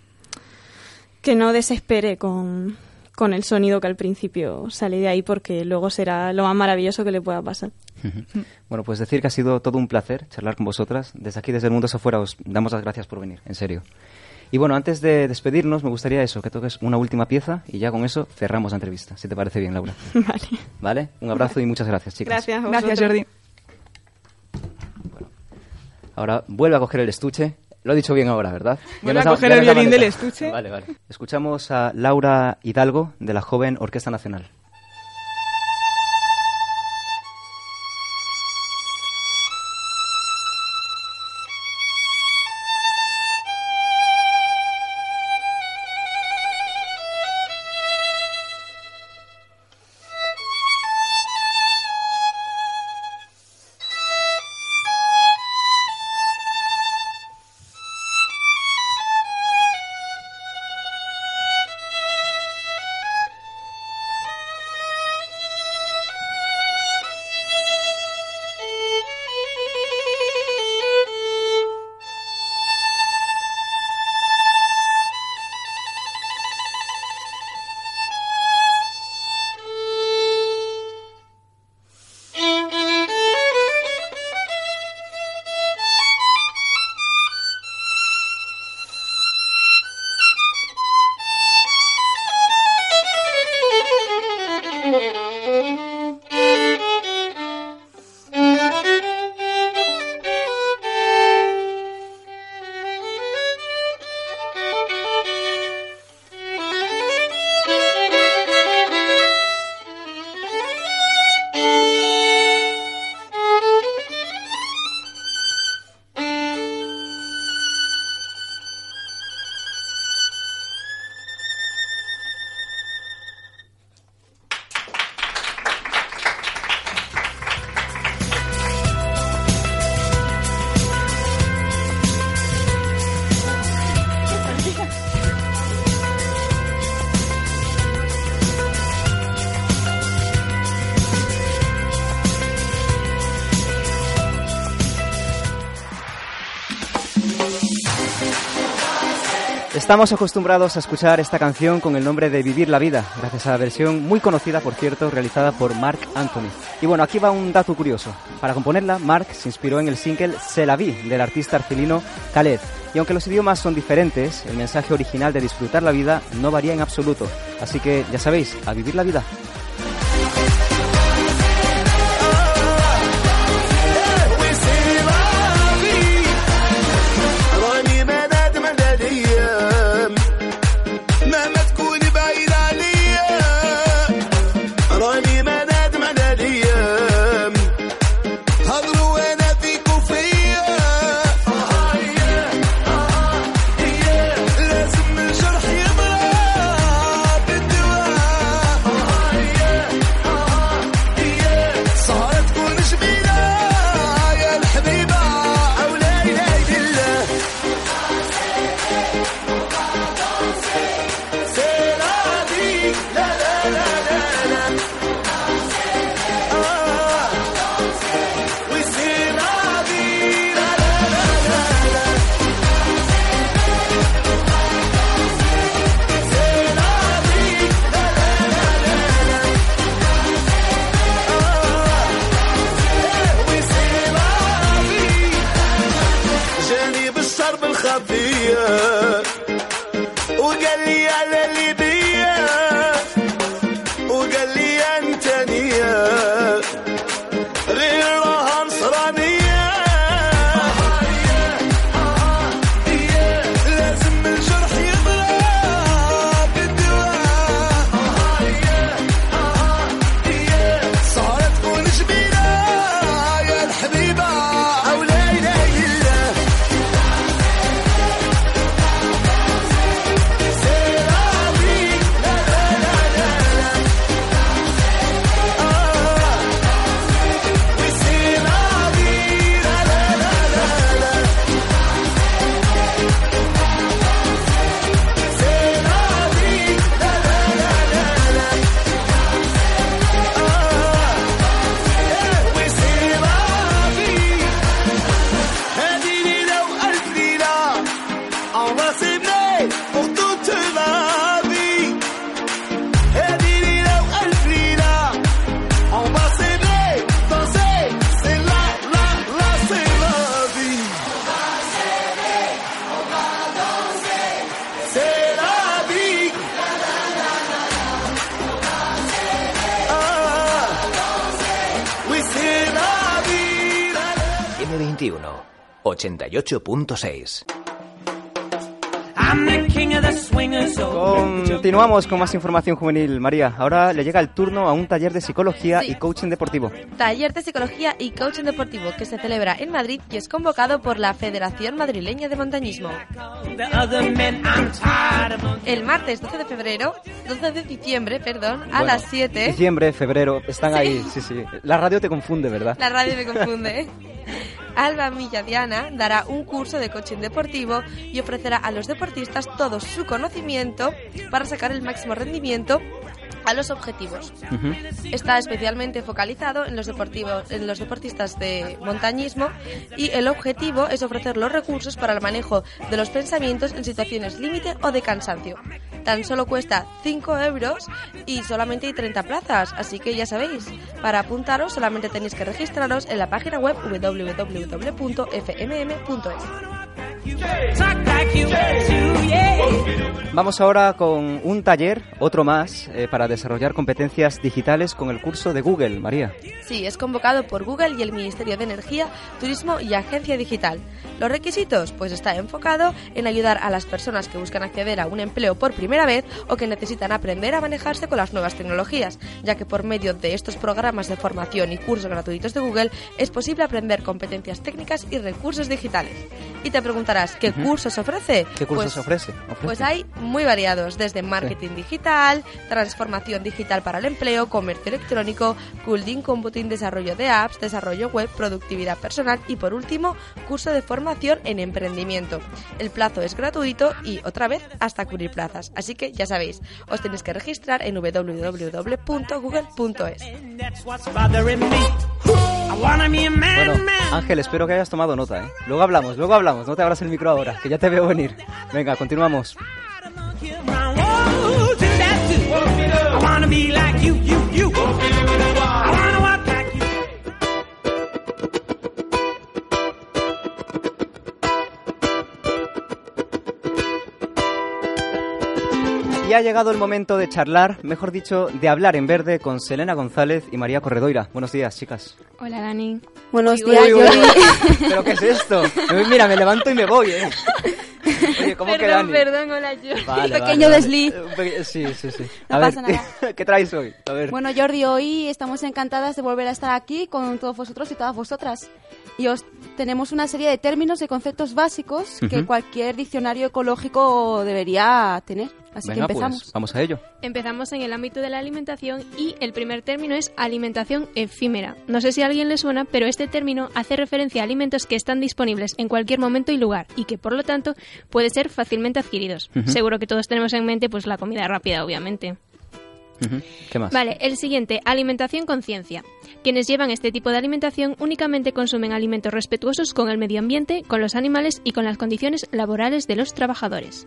que no desespere con, con el sonido que al principio sale de ahí porque luego será lo más maravilloso que le pueda pasar. Bueno, pues decir que ha sido todo un placer charlar con vosotras. Desde aquí, desde el mundo afuera, os damos las gracias por venir, en serio. Y bueno, antes de despedirnos, me gustaría eso, que toques una última pieza y ya con eso cerramos la entrevista, si te parece bien, Laura. vale. ¿Vale? Un abrazo y muchas gracias, chicas. Gracias. a Gracias. Jordi. Ahora vuelve a coger el estuche. Lo he dicho bien ahora, ¿verdad? Nos a coger el violín del estuche. Vale, vale. Escuchamos a Laura Hidalgo de la joven Orquesta Nacional. Estamos acostumbrados a escuchar esta canción con el nombre de Vivir la Vida, gracias a la versión muy conocida, por cierto, realizada por Mark Anthony. Y bueno, aquí va un dato curioso. Para componerla, Mark se inspiró en el single Se la vi del artista argelino Khaled. Y aunque los idiomas son diferentes, el mensaje original de disfrutar la vida no varía en absoluto. Así que ya sabéis, a vivir la vida. 88.6. I'm the king of the swingers. Oh, Continuamos con más información juvenil. María, ahora le llega el turno a un taller de psicología Sí. y coaching deportivo. Taller de Psicología y Coaching Deportivo que se celebra en Madrid y es convocado por la Federación Madrileña de Montañismo. El martes 12 de febrero, 12 de diciembre, perdón, a Bueno, las 7. Diciembre, febrero, están ahí, sí, sí. La radio te confunde, ¿verdad? La radio me confunde. Alba Milladiana dará un curso de coaching deportivo y ofrecerá a los deportistas todo su conocimiento para sacar el máximo rendimiento a los objetivos. Está especialmente focalizado en los, deportivos, en los deportistas de montañismo y el objetivo es ofrecer los recursos para el manejo de los pensamientos en situaciones límite o de cansancio. Tan solo cuesta 5 euros y solamente hay 30 plazas, así que ya sabéis, para apuntaros solamente tenéis que registraros en la página web www.fmm.es. Vamos ahora con un taller, otro más, eh, para desarrollar competencias digitales con el curso de Google, María. Sí, es convocado por Google y el Ministerio de Energía, Turismo y Agencia Digital. Los requisitos, pues está enfocado en ayudar a las personas que buscan acceder a un empleo por primera vez o que necesitan aprender a manejarse con las nuevas tecnologías, ya que por medio de estos programas de formación y cursos gratuitos de Google es posible aprender competencias técnicas y recursos digitales. Y te preguntarás, ¿qué cursos ofrece? ¿Qué cursos Pues- ofrece? Ofrece. Pues hay muy variados, desde marketing digital, transformación digital para el empleo, comercio electrónico, coding, computing, desarrollo de apps, desarrollo web, productividad personal y por último, curso de formación en emprendimiento. El plazo es gratuito y otra vez hasta cubrir plazas. Así que ya sabéis, os tenéis que registrar en www.google.es. That's what's bothering me. I wanna be a man, Bueno. Ángel, espero que hayas tomado nota, ¿eh? Luego hablamos, luego hablamos, no te abras el micro ahora, que ya te veo venir. Venga, continuamos. To that too. I wanna be like you, you, you. Ha llegado el momento de charlar, mejor dicho, de hablar en verde con Selena González y María Corredoira. Buenos días, chicas. Hola, Dani. Buenos Uy, días, uy, uy, Jordi. uy. ¿Pero qué es esto? Mira, me levanto y me voy, ¿eh? Oye, ¿cómo que Perdón, Dani? perdón, hola, yo. Vale, Pequeño vale, vale. desliz. Un pe- Sí, sí, sí. No a pasa ver, ¿qué traes hoy? A ver. Bueno, Jordi, hoy estamos encantadas de volver a estar aquí con todos vosotros y todas vosotras. Y os tenemos una serie de términos y conceptos básicos que cualquier diccionario ecológico debería tener. Así Venga, que empezamos. pues, vamos a ello. Empezamos en el ámbito de la alimentación y el primer término es alimentación efímera. No sé si a alguien le suena, pero este término hace referencia a alimentos que están disponibles en cualquier momento y lugar y que por lo tanto pueden ser fácilmente adquiridos. Seguro que todos tenemos en mente pues la comida rápida, obviamente. ¿Qué más? Vale, el siguiente, alimentación conciencia. Quienes llevan este tipo de alimentación únicamente consumen alimentos respetuosos con el medio ambiente, con los animales y con las condiciones laborales de los trabajadores.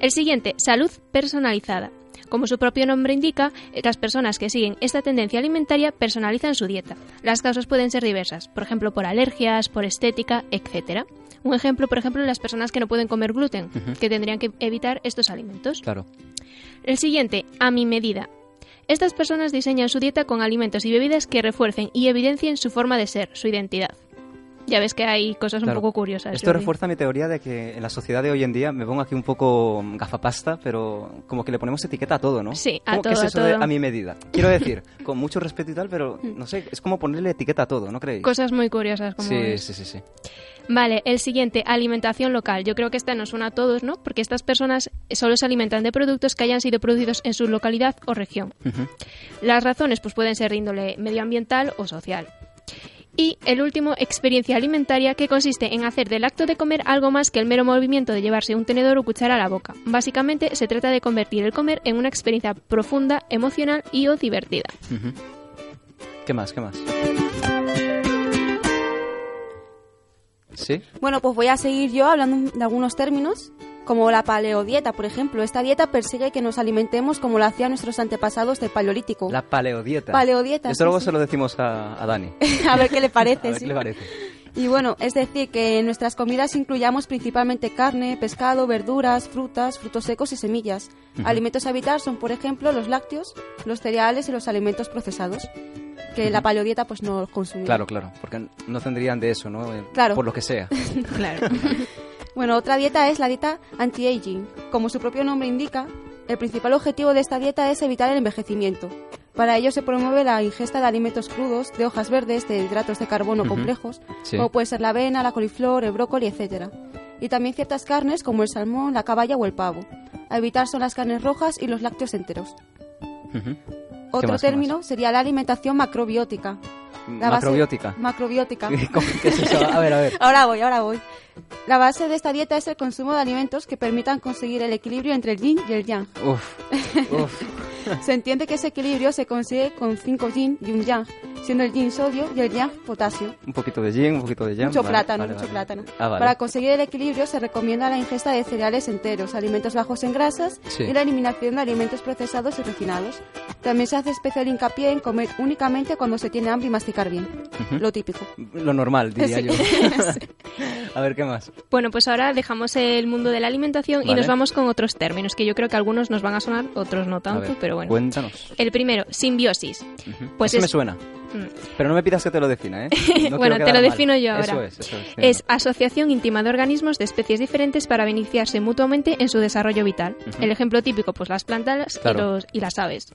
El siguiente, salud personalizada. Como su propio nombre indica, eh, las personas que siguen esta tendencia alimentaria personalizan su dieta. Las causas pueden ser diversas, por ejemplo, por alergias, por estética, etc. Un ejemplo, por ejemplo, las personas que no pueden comer gluten, que tendrían que evitar estos alimentos. Claro. El siguiente, a mi medida. Estas personas diseñan su dieta con alimentos y bebidas que refuercen y evidencien su forma de ser, su identidad. Ya ves que hay cosas Claro. un poco curiosas. Esto refuerza mi teoría de que en la sociedad de hoy en día, me pongo aquí un poco gafapasta, pero como que le ponemos etiqueta a todo, ¿no? Sí, a ¿Cómo que todo, es a eso de todo. a mi medida? Quiero decir, con mucho respeto y tal, pero no sé, es como ponerle etiqueta a todo, ¿no creéis? Cosas muy curiosas, como sí, ves. sí, sí, sí. Vale, el siguiente, alimentación local. Yo creo que esta nos suena a todos, ¿no? Porque estas personas solo se alimentan de productos que hayan sido producidos en su localidad o región. Las razones pues pueden ser de índole medioambiental o social. Y el último, experiencia alimentaria, que consiste en hacer del acto de comer algo más que el mero movimiento de llevarse un tenedor o cuchara a la boca. Básicamente se trata de convertir el comer en una experiencia profunda, emocional y o divertida. ¿Qué más? ¿Qué más? ¿Sí? Bueno, pues voy a seguir yo hablando de algunos términos, como la paleodieta, por ejemplo. Esta dieta persigue que nos alimentemos como lo hacían nuestros antepasados del Paleolítico. La paleodieta. Paleodieta, Esto sí, luego sí. se lo decimos a, a Dani. a ver qué le parece, a ver sí. qué le parece. Y bueno, es decir, que en nuestras comidas incluyamos principalmente carne, pescado, verduras, frutas, frutos secos y semillas. Ujú. Alimentos a evitar son, por ejemplo, los lácteos, los cereales y los alimentos procesados. que la paleodieta pues no los consumía. Claro, claro, porque no tendrían de eso, ¿no? Claro. Por lo que sea. Claro. Bueno, otra dieta es la dieta anti-aging. Como su propio nombre indica, el principal objetivo de esta dieta es evitar el envejecimiento. Para ello se promueve la ingesta de alimentos crudos, de hojas verdes, de hidratos de carbono complejos, Sí. como puede ser la avena, la coliflor, el brócoli, etc. Y también ciertas carnes como el salmón, la caballa o el pavo. A evitar son las carnes rojas y los lácteos enteros. Otro más, término sería la alimentación macrobiótica. La base- Macrobiótica. Macrobiótica. ¿Cómo- ¿Qué es eso? A ver, a ver. Ahora voy, ahora voy. La base de esta dieta es el consumo de alimentos que permitan conseguir el equilibrio entre el yin y el yang. Uf, uf. Se entiende que ese equilibrio se consigue con 5 yin y un yang, siendo el yin sodio y el yang potasio. Un poquito de yin, un poquito de yang. mucho Vale, plátano, vale, mucho vale. plátano. Ah. Para conseguir el equilibrio se recomienda la ingesta de cereales enteros, alimentos bajos en grasas Sí. y la eliminación de alimentos procesados y refinados. También se hace especial hincapié en comer únicamente cuando se tiene hambre y bien. Lo típico. Lo normal, diría Sí. yo. a ver, ¿qué más? Bueno, pues ahora dejamos el mundo de la alimentación y nos vamos con otros términos que yo creo que algunos nos van a sonar, otros no tanto, ver, pero bueno. Cuéntanos. El primero, simbiosis. Pues Ese es- me suena. Mm. Pero no me pidas que te lo defina, ¿eh? No bueno, te lo mal. defino yo ahora. Eso es, eso es. Es asociación íntima de organismos de especies diferentes para beneficiarse mutuamente en su desarrollo vital. El ejemplo típico, pues las plantas Claro. y, los, y las aves.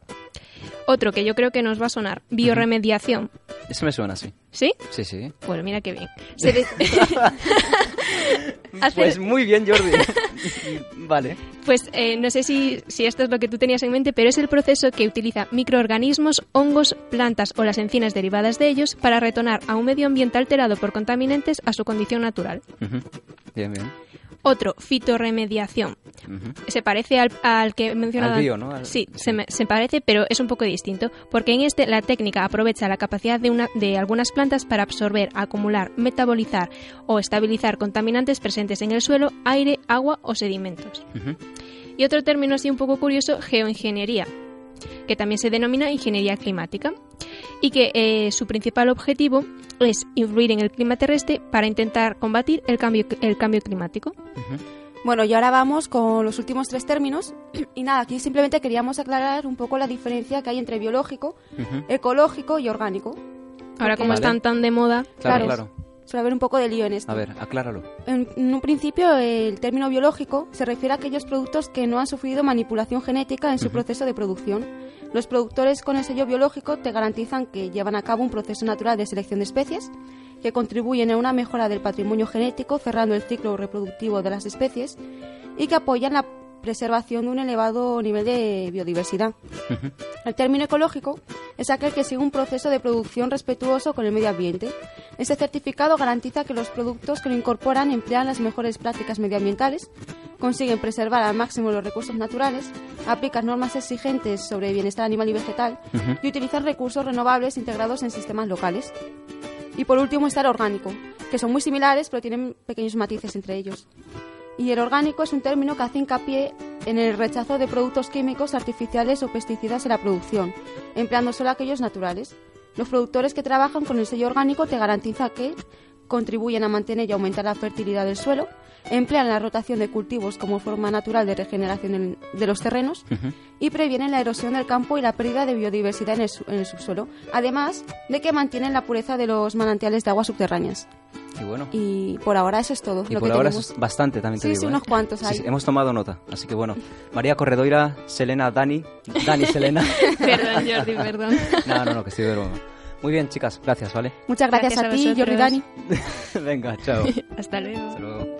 Otro que yo creo que nos va a sonar, bioremediación. Ese me suena, sí. ¿Sí? Sí, sí. Bueno, mira qué bien. Se de- Hacer- Pues muy bien, Jordi. vale. Pues eh, no sé si, si esto es lo que tú tenías en mente, pero es el proceso que utiliza microorganismos, hongos, plantas o las encinas derivadas de ellos para retornar a un medio ambiente alterado por contaminantes a su condición natural. Bien, bien. Otro, fitoremediación. Ujú. Se parece al, al que he mencionado. Al bio, ¿no? Al- Sí, Se, me- se parece, pero es un poco distinto, porque en este la técnica aprovecha la capacidad de, una, de algunas plantas para absorber, acumular, metabolizar o estabilizar contaminantes presentes en el suelo, aire, agua o sedimentos. Y otro término así un poco curioso, geoingeniería, que también se denomina ingeniería climática, y que eh, su principal objetivo es influir en el clima terrestre para intentar combatir el cambio, el cambio climático. Bueno, y ahora vamos con los últimos tres términos. Y nada, aquí simplemente queríamos aclarar un poco la diferencia que hay entre biológico, Ujú. ecológico y orgánico. Ahora como están tan de moda, Claro, Claro. Suele haber un poco de lío en esto. A ver, acláralo. En, en un principio, el término biológico se refiere a aquellos productos que no han sufrido manipulación genética en su Ujú. proceso de producción. Los productores con el sello biológico te garantizan que llevan a cabo un proceso natural de selección de especies, que contribuyen a una mejora del patrimonio genético, cerrando el ciclo reproductivo de las especies, y que apoyan la preservación de un elevado nivel de biodiversidad. El término ecológico es aquel que sigue un proceso de producción respetuoso con el medio ambiente. Este certificado garantiza que los productos que lo incorporan emplean las mejores prácticas medioambientales, consiguen preservar al máximo los recursos naturales, aplican normas exigentes sobre bienestar animal y vegetal y utilizan recursos renovables integrados en sistemas locales. Y por último está el orgánico, que son muy similares pero tienen pequeños matices entre ellos. Y el orgánico es un término que hace hincapié en el rechazo de productos químicos, artificiales o pesticidas en la producción, empleando solo aquellos naturales. Los productores que trabajan con el sello orgánico te garantizan que contribuyen a mantener y aumentar la fertilidad del suelo, emplean la rotación de cultivos como forma natural de regeneración en- de los terrenos Ujú. y previenen la erosión del campo y la pérdida de biodiversidad en el, en el subsuelo, además de que mantienen la pureza de los manantiales de aguas subterráneas. Y bueno. Y por ahora eso es todo. Y lo por que ahora tenemos. es bastante, también te Sí, digo. sí, ¿eh? unos cuantos Sí, hay. sí, hemos tomado nota. Así que bueno. María Corredoira, Selena, Dani. Dani, Selena. Perdón, Jordi, perdón. no, no, no, que estoy de broma. Muy bien, chicas. Gracias, ¿vale? Muchas gracias, Gracias a, a ti, vosotros. Jordi Dani. Venga, chao. Hasta luego. Hasta luego.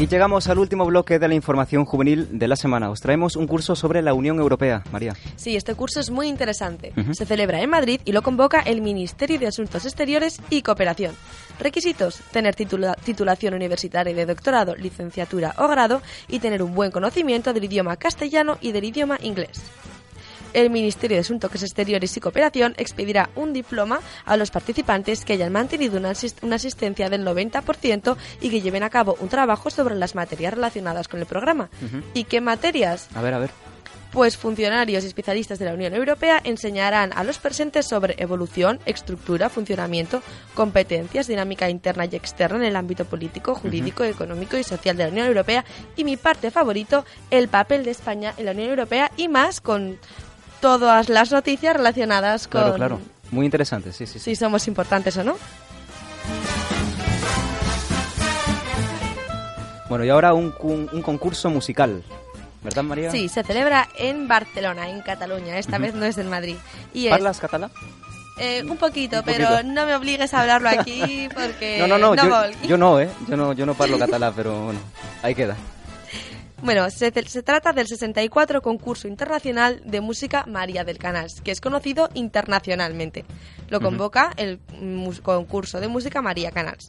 Y llegamos al último bloque de la información juvenil de la semana. Os traemos un curso sobre la Unión Europea, María. Sí, este curso es muy interesante. Se celebra en Madrid y lo convoca el Ministerio de Asuntos Exteriores y Cooperación. Requisitos: tener titula- titulación universitaria de doctorado, licenciatura o grado y tener un buen conocimiento del idioma castellano y del idioma inglés. El Ministerio de Asuntos Exteriores y Cooperación expedirá un diploma a los participantes que hayan mantenido una, asis- una asistencia del 90% y que lleven a cabo un trabajo sobre las materias relacionadas con el programa. ¿Y qué materias? A ver, a ver. pues funcionarios y especialistas de la Unión Europea enseñarán a los presentes sobre evolución, estructura, funcionamiento, competencias, dinámica interna y externa en el ámbito político, jurídico, económico y social de la Unión Europea y mi parte favorito, el papel de España en la Unión Europea y más con todas las noticias relacionadas con Claro, claro. Muy interesante, sí, sí. sí. si somos importantes o no. Bueno, y ahora un, un- un concurso musical. ¿Verdad, María? Sí, se celebra en Barcelona, en Cataluña. Esta Ujú. vez no es en Madrid. Y es, ¿Parlas catalán? eh, un poquito, Un pero poquito. no me obligues a hablarlo aquí porque no, no, no, yo, vol- yo no, ¿eh? Yo no, yo no parlo catalán, pero bueno, ahí queda. Bueno, se, trata del 64 concurso internacional de música María del Canals, que es conocido internacionalmente. Lo convoca el concurso de música María Canals.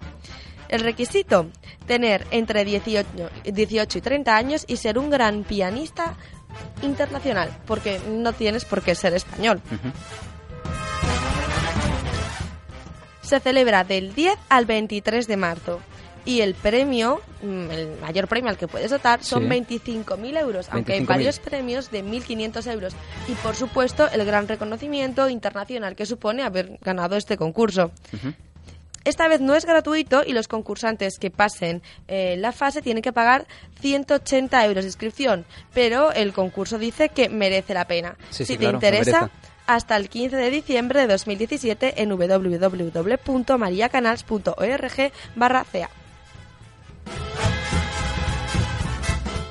El requisito, tener entre 18, 18 y 30 años y ser un gran pianista internacional, porque no tienes por qué ser español. Se celebra del 10 al 23 de marzo. Y el premio, mm, el mayor premio al que puedes dotar, son Sí. 25.000 euros, aunque hay 25.000. varios premios de 1.500 euros. Y por supuesto, el gran reconocimiento internacional que supone haber ganado este concurso. Esta vez no es gratuito y los concursantes que pasen eh, la fase tienen que pagar 180 euros de inscripción, pero el concurso dice que merece la pena. Sí, si sí, te claro, interesa, hasta el 15 de diciembre de 2017 en www.mariacanals.org barra CA.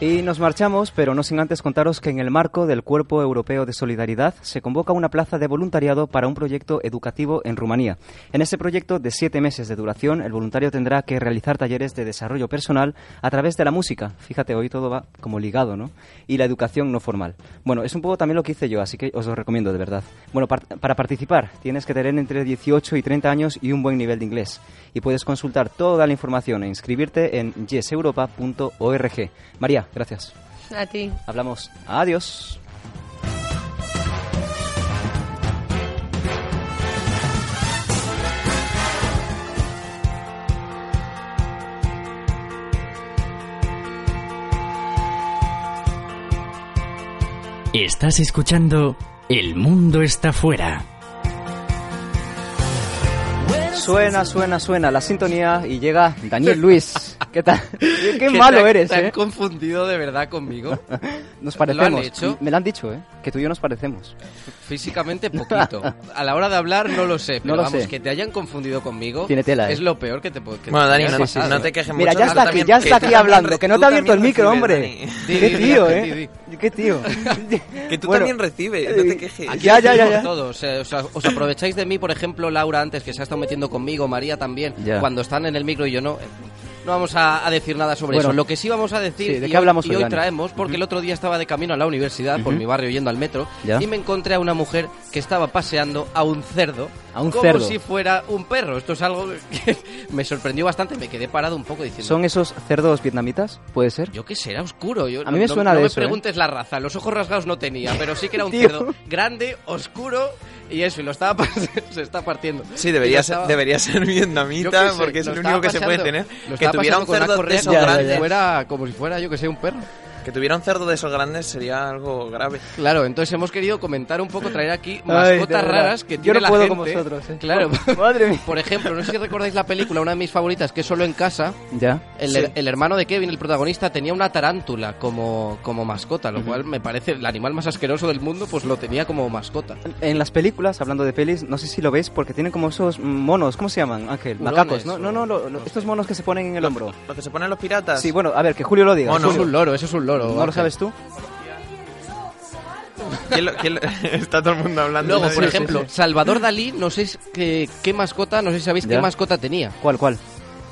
Y nos marchamos, pero no sin antes contaros que en el marco del Cuerpo Europeo de Solidaridad se convoca una plaza de voluntariado para un proyecto educativo en Rumanía. En ese proyecto de siete meses de duración, el voluntario tendrá que realizar talleres de desarrollo personal a través de la música. Fíjate, hoy todo va como ligado, ¿no? Y la educación no formal. Bueno, es un poco también lo que hice yo, así que os lo recomiendo de verdad. Bueno, par- para participar tienes que tener entre 18 y 30 años y un buen nivel de inglés. Y puedes consultar toda la información e inscribirte en yeseuropa.org. María, gracias. A ti. Hablamos. Adiós. Estás escuchando El mundo está fuera. Suena, suena, suena la sintonía y llega Daniel Luis. ¿Qué tal? Qué, ¿Qué malo te- eres, te han ¿eh? confundido de verdad conmigo? Nos ¿Lo parecemos. han hecho? Me lo han dicho, ¿eh? Que tú y yo nos parecemos. Físicamente poquito. A la hora de hablar no lo sé, pero No lo vamos, sé. que te hayan confundido conmigo Tiene tela, ¿eh? es lo peor que te puede que Bueno, Dani, no- te quejes Mira, ya está aquí, ya está aquí hablando, que no te ha abierto el micro, hombre. Qué tío, ¿eh? Qué tío. Que tú también recibes, no te quejes. Aquí Ya, ya, ya, todos, os aprovecháis de mí, por ejemplo, Laura antes, que se ha estado metiendo conmigo, María también, cuando están en el micro y yo no. Eh, No vamos a, a decir nada sobre Bueno. eso. Lo que sí vamos a decir, Sí, ¿de y, qué hoy- hablamos y hoy, hoy Dani? traemos, porque el otro día estaba de camino a la universidad, por Ujú. mi barrio, yendo al metro, Ya. y me encontré a una mujer que estaba paseando a un cerdo, A un como cerdo. si fuera un perro. Esto es algo que me sorprendió bastante, me quedé parado un poco diciendo... ¿Son esos cerdos vietnamitas? ¿Puede ser? Yo qué sé, era oscuro. Yo, A no- mí me no- suena no de me eso, ¿eh? preguntes la raza. Los ojos rasgados no tenía, pero sí que era un cerdo grande, oscuro y eso. Y lo estaba se está partiendo. Sí, Y debería ser, estaba- debería ser vietnamita sé, porque es lo el único que se puede tener. Que tuviera un cerdo de grandes. fuera- como si fuera, yo que sé, un perro. Que tuviera un cerdo de esos grandes sería algo grave. Claro, entonces hemos querido comentar un poco, traer aquí Ay, mascotas raras que Yo tiene no la puedo gente. con vosotros, ¿eh? Claro. Madre mía. Por ejemplo, no sé si recordáis la película, una de mis favoritas, que es Solo en casa. Ya. El, Sí. el hermano de Kevin, el protagonista, tenía una tarántula como, como mascota, lo cual me parece el animal más asqueroso del mundo, pues lo tenía como mascota. En las películas, hablando de pelis, no sé si lo veis porque tienen como esos monos, ¿cómo se llaman, Ángel? Hurones, Macacos, ¿no? o- No, no, lo- lo- estos monos que se ponen en el hombro. Lo que se ponen los piratas. Sí, bueno, a ver, que Julio lo diga. Eso es un loro, eso es un loro. ¿No lo sabes tú? ¿Quién lo- quién lo- Está todo el mundo hablando. Luego, por Sí, ejemplo, sí, sí. Salvador Dalí, no sé qué, qué mascota, no sé si sabéis Ya. qué mascota tenía. ¿Cuál, cuál?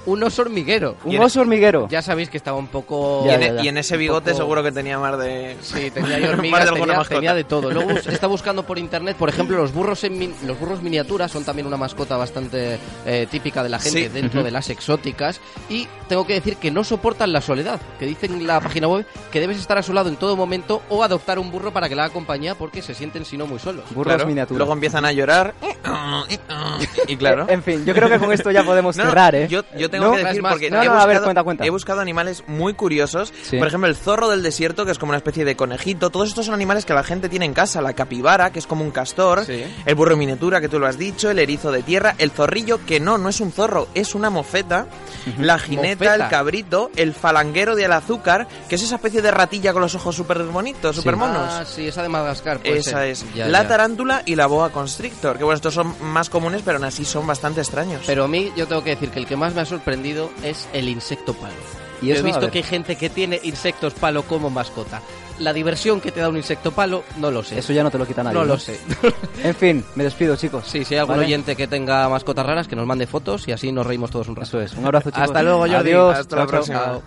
Un oso hormiguero. Un oso hormiguero. Ya sabéis que estaba un poco... Y, en, Ya, ya, ya. y en ese bigote poco- seguro que tenía más de. Sí, tenía yo más hormigas, de tenía, de todo. Luego está buscando por internet, por ejemplo, los burros en min- los burros miniaturas son también una mascota bastante eh, típica de la gente Sí. dentro de las exóticas. Y tengo que decir que no soportan la soledad, que dicen en la página web que debes estar a su lado en todo momento o adoptar un burro para que le haga compañía porque se sienten si no muy solos. Burros Claro. miniaturas. Luego empiezan a llorar. Y claro. En fin, yo creo que con esto ya podemos No, no, cerrar, ¿eh? Yo, yo tengo ¿No? que decir Más, porque no, he, no, buscado, ver, cuenta, cuenta. he buscado animales muy curiosos. Sí. Por ejemplo, el zorro del desierto, que es como una especie de conejito. Todos estos son animales que la gente tiene en casa. La capibara, que es como un castor. Sí. El burro miniatura, que tú lo has dicho. El erizo de tierra. El zorrillo, que no, no es un zorro, es una mofeta. La jineta, Mofeta. el cabrito. El falanguero de azúcar, que es esa especie de ratilla con los ojos súper bonitos, súper monos. Ah, sí, esa de Madagascar. puede Esa ser. es. Ya, la ya. tarántula y la boa constrictor. Que bueno, estos son más comunes, pero aún así son bastante extraños. Pero a mí yo tengo que decir que el que más me ha sorprendido es el insecto palo. ¿Y Yo eso? he visto que hay gente que tiene insectos palo como mascota. La diversión que te da un insecto palo, no lo sé. Eso ya no te lo quita nadie. no lo sé. En fin, me despido, chicos. Sí, si hay algún Vale. oyente que tenga mascotas raras, que nos mande fotos y así nos reímos todos un rato. Eso es. Un abrazo, chicos. Hasta luego, Jordi. Adiós. Hasta la próxima.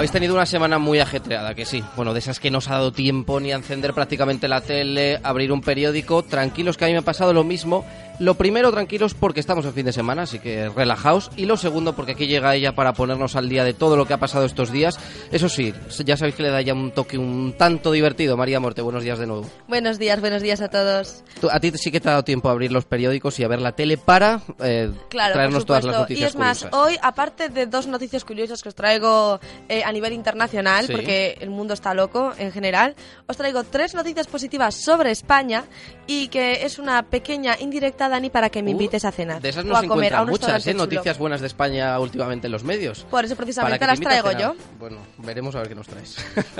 Habéis tenido una semana muy ajetreada, que sí. Bueno, de esas que no os ha dado tiempo ni a encender prácticamente la tele, abrir un periódico. Tranquilos que a mí me ha pasado lo mismo. Lo primero, tranquilos porque estamos en fin de semana, así que relajaos. Y lo segundo, porque aquí llega ella para ponernos al día de todo lo que ha pasado estos días. Eso sí, ya sabéis que le da ya un toque un tanto divertido. María Morte, buenos días de nuevo. Buenos días, buenos días a todos. Tú- a ti sí que te ha dado tiempo a abrir los periódicos y a ver la tele para eh, Claro, traernos todas las noticias Y es más, curiosas. hoy, aparte de dos noticias curiosas que os traigo eh, a nivel internacional, Sí. porque el mundo está loco en general, os traigo tres noticias positivas sobre España y que es una pequeña indirecta, Dani, para que me Uh, invites a cenar. De esas o no a se comer a muchas, ¿eh? Noticias buenas de España últimamente en los medios. Por eso precisamente las traigo yo. Bueno, veremos a ver qué nos traes.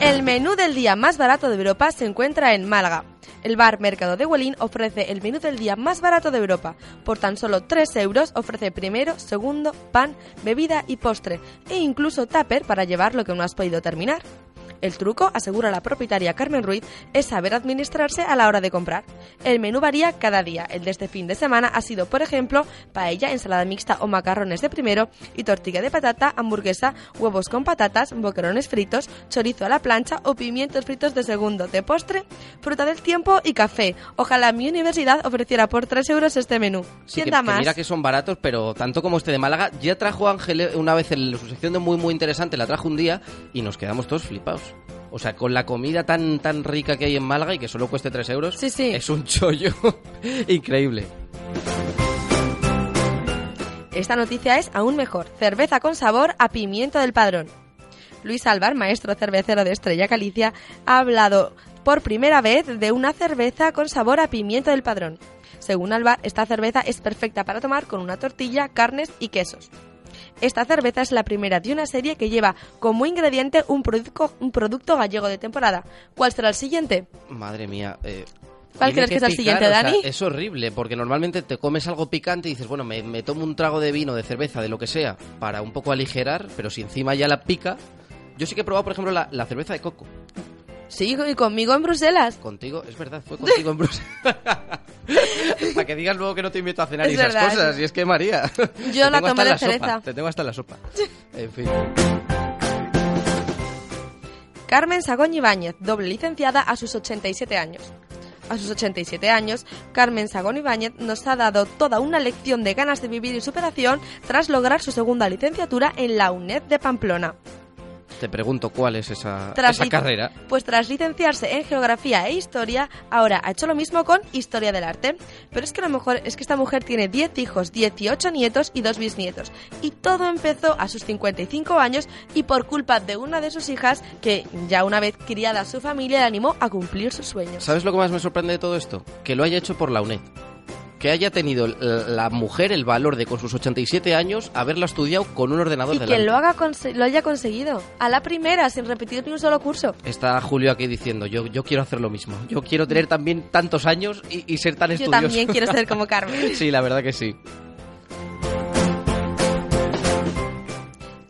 El menú del día más barato de Europa se encuentra en Málaga. El bar Mercado de Huelín ofrece el menú del día más barato de Europa. Por tan solo 3 euros ofrece primero, segundo, pan, bebida y postre, e incluso tupper para llevar lo que no has podido terminar. El truco, asegura la propietaria Carmen Ruiz, es saber administrarse a la hora de comprar. El menú varía cada día. El de este fin de semana ha sido, por ejemplo, paella, ensalada mixta o macarrones de primero y tortilla de patata, hamburguesa, huevos con patatas, boquerones fritos, chorizo a la plancha o pimientos fritos de segundo. De postre, fruta del tiempo y café. Ojalá mi universidad ofreciera por 3 euros este menú. Sí, ¿Quién que, da que más? mira que son baratos, pero tanto como este de Málaga, ya trajo Ángel una vez en su sección de muy muy interesante, la trajo un día y nos quedamos todos flipados. O sea, con la comida tan tan rica que hay en Málaga y que solo cueste 3 euros, Sí, sí. es un chollo increíble. Esta noticia es aún mejor. Cerveza con sabor a pimiento del padrón. Luis Álvar, maestro cervecero de Estrella Galicia, ha hablado por primera vez de una cerveza con sabor a pimiento del padrón. Según Álvar, esta cerveza es perfecta para tomar con una tortilla, carnes y quesos. Esta cerveza es la primera de una serie que lleva como ingrediente un producto, un producto gallego de temporada. ¿Cuál será el siguiente? Madre mía. eh, ¿Cuál crees que es el picar, siguiente, o sea, Dani? es horrible, porque normalmente te comes algo picante y dices, bueno, me, me tomo un trago de vino, de cerveza, de lo que sea, para un poco aligerar, pero si encima ya la pica... Yo sí que he probado, por ejemplo, la, la cerveza de coco. Sí, y conmigo en Bruselas. Contigo, es verdad, fue contigo en Bruselas. Para que digas luego que no te invito a cenar Es y esas verdad, cosas. sí. Y es que, María. Yo la tomé de la sopa, cereza. Te tengo hasta la sopa. En fin. Carmen Sagón Ibáñez, doble licenciada a sus 87 años. A sus 87 años, Carmen Sagón Ibáñez nos ha dado toda una lección de ganas de vivir y superación tras lograr su segunda licenciatura en la UNED de Pamplona. Te pregunto cuál es esa, Tras esa carrera. Pues tras licenciarse en Geografía e Historia, ahora ha hecho lo mismo con Historia del Arte. Pero es que lo mejor es que esta mujer tiene 10 hijos, 18 nietos y 2 bisnietos. Y todo empezó a sus 55 años y por culpa de una de sus hijas, que ya una vez criada su familia le animó a cumplir sus sueños. ¿Sabes lo que más me sorprende de todo esto? Que lo haya hecho por la UNED. Que haya tenido la mujer el valor de, con sus 87 años, haberla estudiado con un ordenador Y delante. quien lo, haga lo haya conseguido, a la primera, sin repetir ni un solo curso. Está Julio aquí diciendo, yo, yo quiero hacer lo mismo. Yo quiero tener también tantos años y, y ser tan Yo estudioso. también quiero ser como Carmen. sí, la verdad que sí.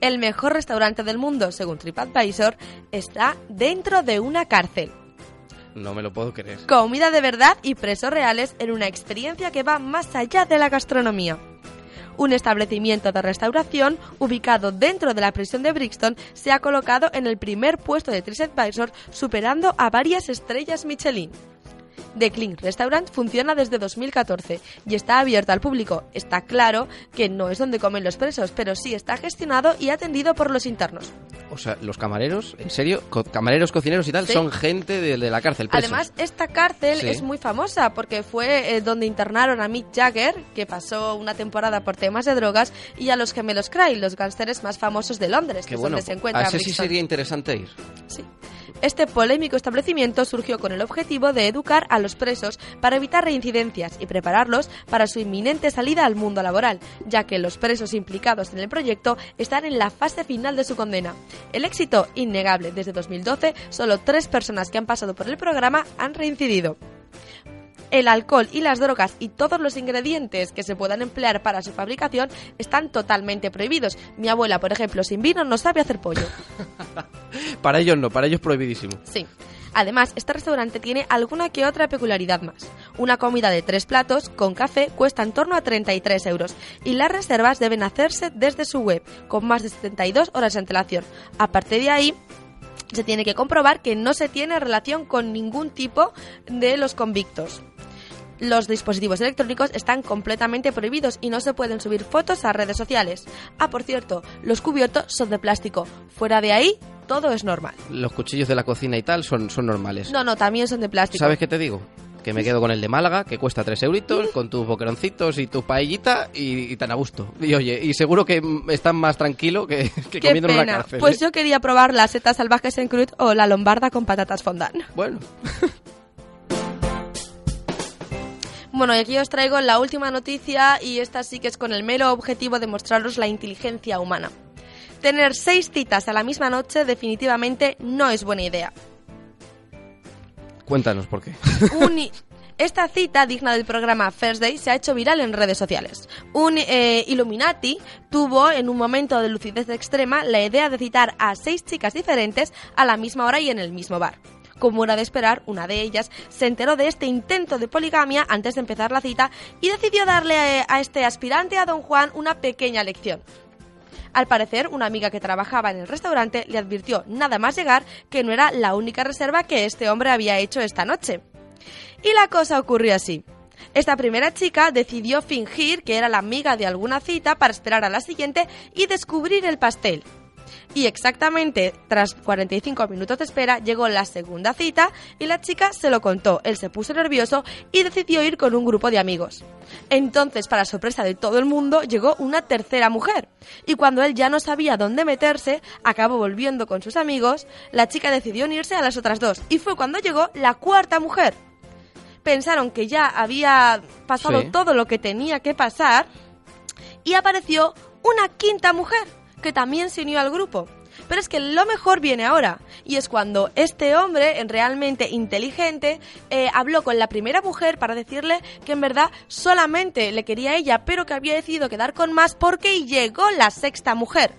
El mejor restaurante del mundo, según TripAdvisor, está dentro de una cárcel. No me lo puedo creer. Comida de verdad y presos reales en una experiencia que va más allá de la gastronomía. Un establecimiento de restauración ubicado dentro de la prisión de Brixton se ha colocado en el primer puesto de TripAdvisor superando a varias estrellas Michelin. The Clean Restaurant funciona desde 2014 y está abierto al público. Está claro que no es donde comen los presos, pero sí está gestionado y atendido por los internos. O sea, los camareros, en serio, Co- camareros, cocineros y tal, Sí. son gente de, de la cárcel, presos. Además, esta cárcel Sí. es muy famosa porque fue eh, donde internaron a Mick Jagger, que pasó una temporada por temas de drogas, y a los gemelos Cry, los gángsteres más famosos de Londres, que Qué es bueno, donde se encuentra a ese sí sería interesante ir. Sí. Este polémico establecimiento surgió con el objetivo de educar a los presos para evitar reincidencias y prepararlos para su inminente salida al mundo laboral, ya que los presos implicados en el proyecto están en la fase final de su condena. El éxito innegable desde 2012, solo tres personas que han pasado por el programa han reincidido. El alcohol y las drogas y todos los ingredientes que se puedan emplear para su fabricación están totalmente prohibidos. Mi abuela, por ejemplo, sin vino no sabe hacer pollo. Para ellos no, para ellos prohibidísimo. Sí. Además, este restaurante tiene alguna que otra peculiaridad más. Una comida de tres platos con café cuesta en torno a 33 euros y las reservas deben hacerse desde su web, con más de 72 horas de antelación. Aparte de ahí, se tiene que comprobar que no se tiene relación con ningún tipo de los convictos. Los dispositivos electrónicos están completamente prohibidos y no se pueden subir fotos a redes sociales. Ah, por cierto, los cubiertos son de plástico. Fuera de ahí, todo es normal. Los cuchillos de la cocina y tal son, son normales. No, no, también son de plástico. ¿Sabes qué te digo? Que me quedo con el de Málaga, que cuesta 3 euritos, con tus boqueroncitos y tu paellita y, y tan a gusto. Y oye, y seguro que están más tranquilo que, que Qué comiendo en una pena. cárcel. Pues ¿eh? yo quería probar las setas salvajes en crud o la lombarda con patatas fondant. Bueno. Bueno, y aquí os traigo la última noticia y esta sí que es con el mero objetivo de mostraros la inteligencia humana. Tener seis citas a la misma noche definitivamente no es buena idea. Cuéntanos por qué. Un- Esta cita, digna del programa First Day, se ha hecho viral en redes sociales. Un eh, Illuminati tuvo, en un momento de lucidez extrema, la idea de citar a seis chicas diferentes a la misma hora y en el mismo bar. Como era de esperar, una de ellas se enteró de este intento de poligamia antes de empezar la cita y decidió darle a, a este aspirante a don Juan una pequeña lección. Al parecer, una amiga que trabajaba en el restaurante le advirtió nada más llegar que no era la única reserva que este hombre había hecho esta noche. Y la cosa ocurrió así. Esta primera chica decidió fingir que era la amiga de alguna cita para esperar a la siguiente y descubrir el pastel. Y exactamente tras 45 minutos de espera llegó la segunda cita y la chica se lo contó. Él se puso nervioso y decidió ir con un grupo de amigos. Entonces, para sorpresa de todo el mundo, llegó una tercera mujer. Y cuando él ya no sabía dónde meterse, acabó volviendo con sus amigos, la chica decidió unirse a las otras dos. Y fue cuando llegó la cuarta mujer. Pensaron que ya había pasado Sí. todo lo que tenía que pasar y apareció una quinta mujer que también se unió al grupo. Pero es que lo mejor viene ahora, y es cuando este hombre, en realmente inteligente, eh, habló con la primera mujer para decirle que en verdad solamente le quería ella, pero que había decidido quedar con más porque llegó la sexta mujer.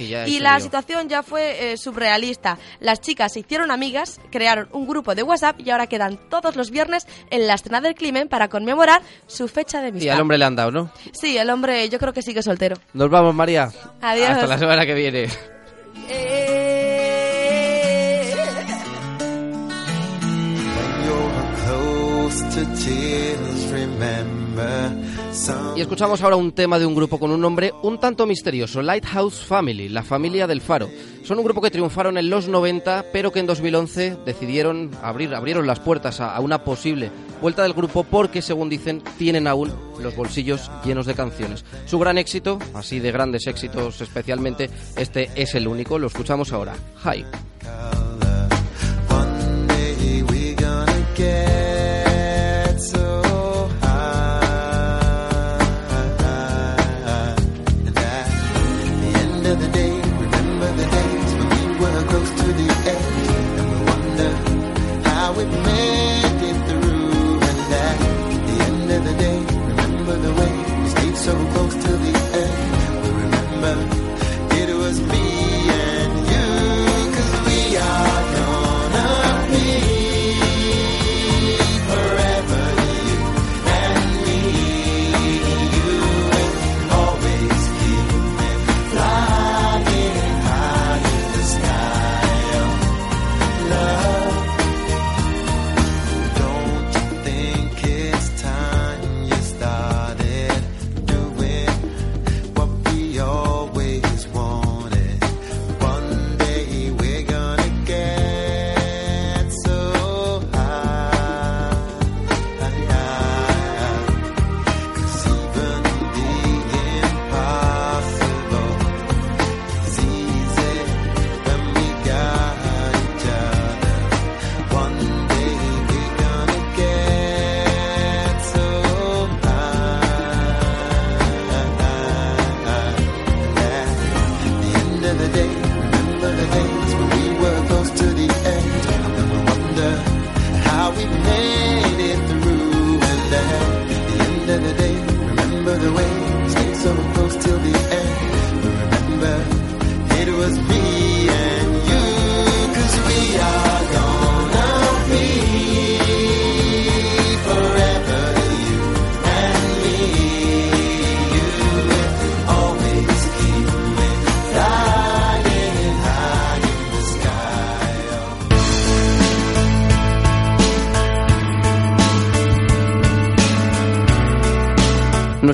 Y, ya Y la situación ya fue eh, surrealista. Las chicas se hicieron amigas, crearon un grupo de WhatsApp y ahora quedan todos los viernes en la escena del crimen para conmemorar su fecha de Y amistad. al hombre le han dado, ¿no? Sí, el hombre yo creo que sigue soltero. Nos vamos, María. Adiós. Hasta la semana que viene. To tears, remember Y escuchamos ahora un tema de un grupo con un nombre un tanto misterioso, Lighthouse Family, la familia del faro. Son un grupo que triunfaron en los 90, pero que en 2011 decidieron abrir, abrieron las puertas a, una posible vuelta del grupo porque, según dicen, tienen aún los bolsillos llenos de canciones. Su gran éxito, así de grandes éxitos especialmente, este es el único, lo escuchamos ahora. Hi.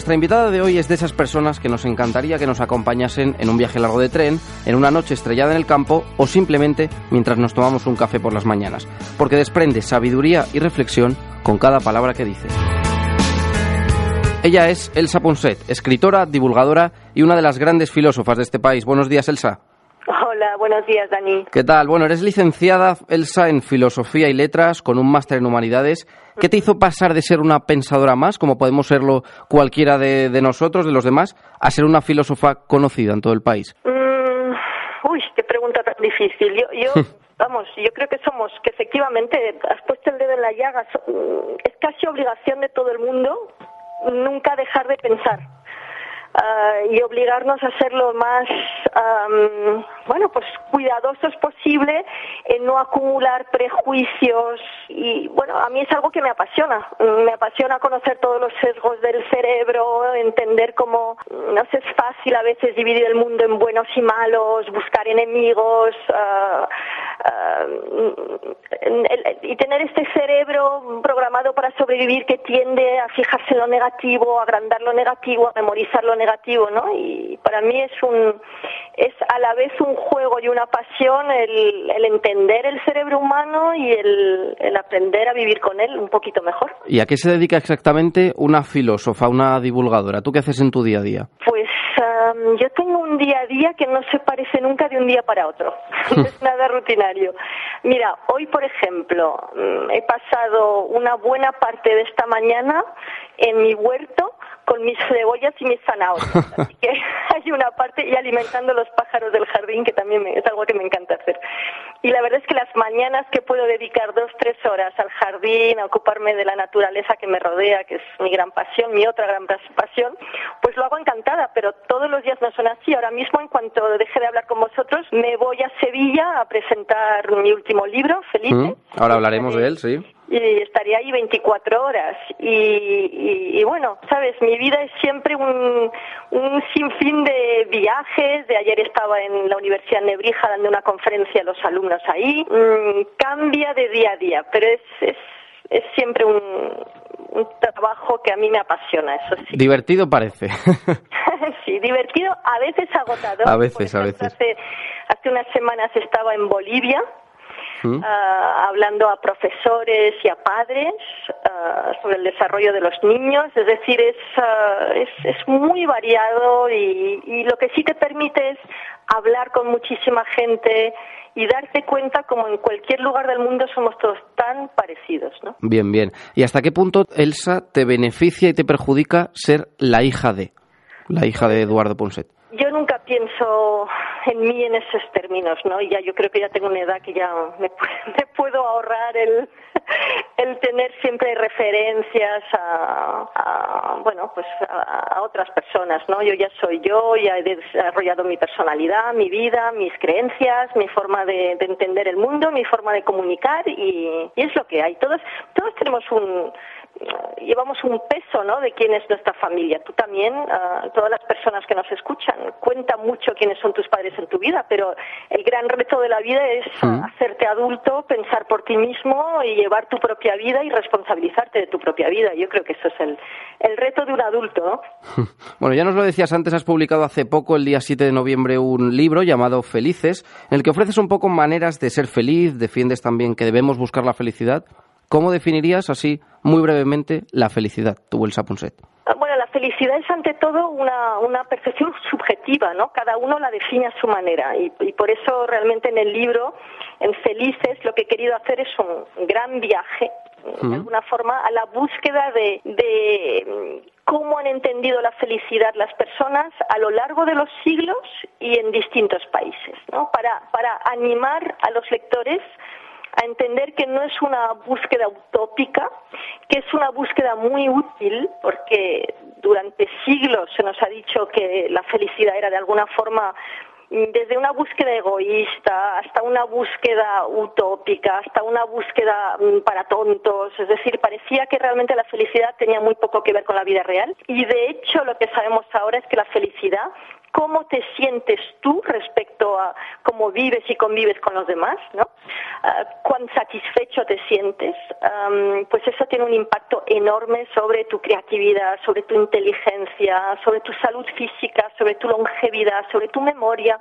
Nuestra invitada de hoy es de esas personas que nos encantaría que nos acompañasen en un viaje largo de tren, en una noche estrellada en el campo o simplemente mientras nos tomamos un café por las mañanas, porque desprende sabiduría y reflexión con cada palabra que dice. Ella es Elsa Ponset, escritora, divulgadora y una de las grandes filósofas de este país. Buenos días, Elsa. Hola, buenos días, Dani. ¿Qué tal? Bueno, eres licenciada, Elsa, en Filosofía y Letras, con un máster en Humanidades. ¿Qué te hizo pasar de ser una pensadora más, como podemos serlo cualquiera de, de nosotros, de los demás, a ser una filósofa conocida en todo el país? Mm, uy, qué pregunta tan difícil. Yo, yo vamos, yo creo que somos, que efectivamente has puesto el dedo en la llaga. Mm, Es casi obligación de todo el mundo nunca dejar de pensar. Ah, y obligarnos a ser lo más, am, bueno, pues cuidadosos posible en no acumular prejuicios y, bueno, a mí es algo que me apasiona. Me apasiona conocer todos los sesgos del cerebro, entender cómo, mm, no sé, es fácil a veces dividir el mundo en buenos y malos, buscar enemigos, el- y tener este cerebro programado para sobrevivir que tiende a fijarse en lo negativo, a agrandar lo negativo, a memorizar lo negativo, ¿no? Y para mí es un es a la vez un juego y una pasión el, el entender el cerebro humano y el, el aprender a vivir con él un poquito mejor. ¿Y a qué se dedica exactamente una filósofa, una divulgadora? ¿Tú qué haces en tu día a día? Pues am, yo tengo un día a día que no se parece nunca de un día para otro. no es nada rutinario. Mira, hoy, por ejemplo, mm, he pasado una buena parte de esta mañana en mi huerto con mis cebollas y mis zanahorias. Así que hay una parte y alimentando los pájaros del jardín, que también me- es algo que me encanta hacer. Y la verdad es que las mañanas que puedo dedicar dos, tres horas al jardín, a ocuparme de la naturaleza que me rodea, que es mi gran pasión, mi otra gran pas- pasión, pues lo hago encantada, pero todos los días no son así. Ahora mismo, en cuanto deje de hablar con vosotros, me voy a Sevilla a presentar mi último libro, Felice, ¿Mm? Ahora hablaremos de él, sí. Y estaría ahí 24 horas. Y, y- y bueno, sabes, mi vida es siempre un, un sinfín de viajes. De ayer estaba en la Universidad de Nebrija dando una conferencia a los alumnos ahí. Mm, cambia de día a día, pero es, es, es siempre un, un trabajo que a mí me apasiona, eso sí. Divertido parece. sí, divertido, a veces agotador. A veces, a veces. Hace, hace unas semanas estaba en Bolivia Ah, hablando a profesores y a padres ah, sobre el desarrollo de los niños. Es decir, es, ah, es, es muy variado y, y lo que sí te permite es hablar con muchísima gente y darte cuenta como en cualquier lugar del mundo somos todos tan parecidos, ¿no? Bien, bien. ¿Y hasta qué punto, Elsa, te beneficia y te perjudica ser la hija de? La hija de Eduardo Ponset. Yo nunca pienso en mí en esos términos, ¿no? Y ya yo creo que ya tengo una edad que ya me, me puedo ahorrar el, el tener siempre referencias a, a, bueno, pues a, a otras personas, ¿no? Yo ya soy yo, ya he desarrollado mi personalidad, mi vida, mis creencias, mi forma de, de entender el mundo, mi forma de comunicar y, y es lo que hay. Todos, todos tenemos un, llevamos un peso ¿no? de quién es nuestra familia. Tú también, ah, todas las personas que nos escuchan, cuenta mucho quiénes son tus padres en tu vida, pero el gran reto de la vida es ah, hacerte adulto, pensar por ti mismo y llevar tu propia vida y responsabilizarte de tu propia vida. Yo creo que eso es el, el reto de un adulto. ¿no? Bueno, ya nos lo decías antes, has publicado hace poco, el día 7 de noviembre, un libro llamado Felices, en el que ofreces un poco maneras de ser feliz, defiendes también que debemos buscar la felicidad. ¿Cómo definirías así, muy brevemente, la felicidad, tu Elsa Ponset? Ah, Bueno, la felicidad es ante todo una, una percepción subjetiva, ¿no? Cada uno la define a su manera y, y por eso realmente en el libro, en Felices, lo que he querido hacer es un gran viaje, de alguna forma, a la búsqueda de, de cómo han entendido la felicidad las personas a lo largo de los siglos y en distintos países, ¿no? Para, para animar a los lectores a entender que no es una búsqueda utópica, que es una búsqueda muy útil, porque durante siglos se nos ha dicho que la felicidad era de alguna forma desde una búsqueda egoísta hasta una búsqueda utópica, hasta una búsqueda mm, para tontos, es decir, parecía que realmente la felicidad tenía muy poco que ver con la vida real. Y de hecho lo que sabemos ahora es que la felicidad cómo te sientes tú respecto a cómo vives y convives con los demás, ¿no? Ah, cuán satisfecho te sientes, pues eso tiene un impacto enorme sobre tu creatividad, sobre tu inteligencia, sobre tu salud física, sobre tu longevidad, sobre tu memoria.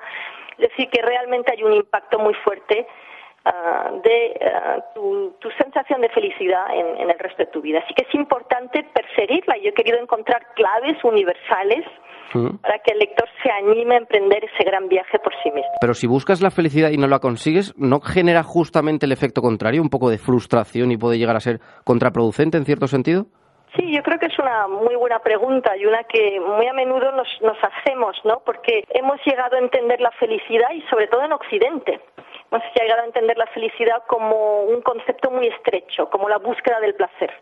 Es decir, que realmente hay un impacto muy fuerte ah, de ah, tu, tu sensación de felicidad en, en el resto de tu vida. Así que es importante perseguirla. Yo he querido encontrar claves universales para que el lector se anime a emprender ese gran viaje por sí mismo. Pero si buscas la felicidad y no la consigues, ¿no genera justamente el efecto contrario, un poco de frustración y puede llegar a ser contraproducente en cierto sentido? Sí, yo creo que es una muy buena pregunta y una que muy a menudo nos, nos hacemos, ¿no? Porque hemos llegado a entender la felicidad y sobre todo en Occidente. Hemos llegado a entender la felicidad como un concepto muy estrecho, como la búsqueda del placer.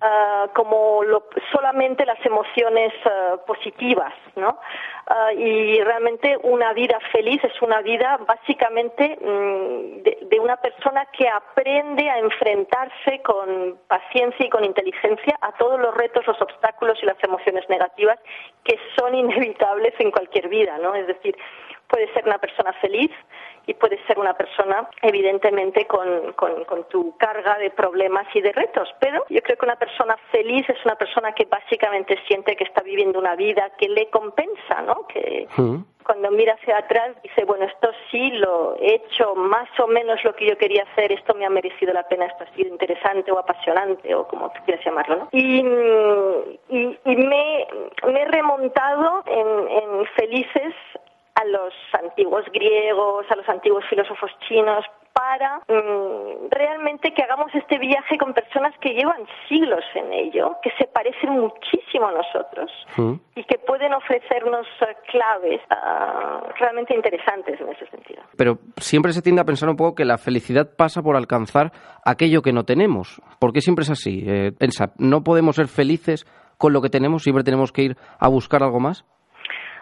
Ah, como lo- solamente las emociones ah, positivas, ¿no? Ah, y realmente una vida feliz es una vida básicamente mm, de una persona que aprende a enfrentarse con paciencia y con inteligencia a todos los retos, los obstáculos y las emociones negativas que son inevitables en cualquier vida, ¿no? Es decir, puede ser una persona feliz y puede ser una persona evidentemente con, con, con tu carga de problemas y de retos, pero yo creo que una persona feliz es una persona que básicamente siente que está viviendo una vida que le compensa, ¿no? Que cuando mira hacia atrás dice, bueno, esto sí lo he hecho más o menos lo que yo quería hacer, esto me ha merecido la pena, esto ha sido interesante o apasionante o como tú quieras llamarlo, ¿no? Y, y, y me, me he remontado en, en felices a los antiguos griegos, a los antiguos filósofos chinos, para mm, realmente que hagamos este viaje con personas que llevan siglos en ello, que se parecen muchísimo a nosotros y que pueden ofrecernos eh, claves ah, realmente interesantes en ese sentido. Pero siempre se tiende a pensar un poco que la felicidad pasa por alcanzar aquello que no tenemos. ¿Por qué siempre es así? Eh, ¿no podemos ser felices con lo que tenemos? ¿Siempre tenemos que ir a buscar algo más?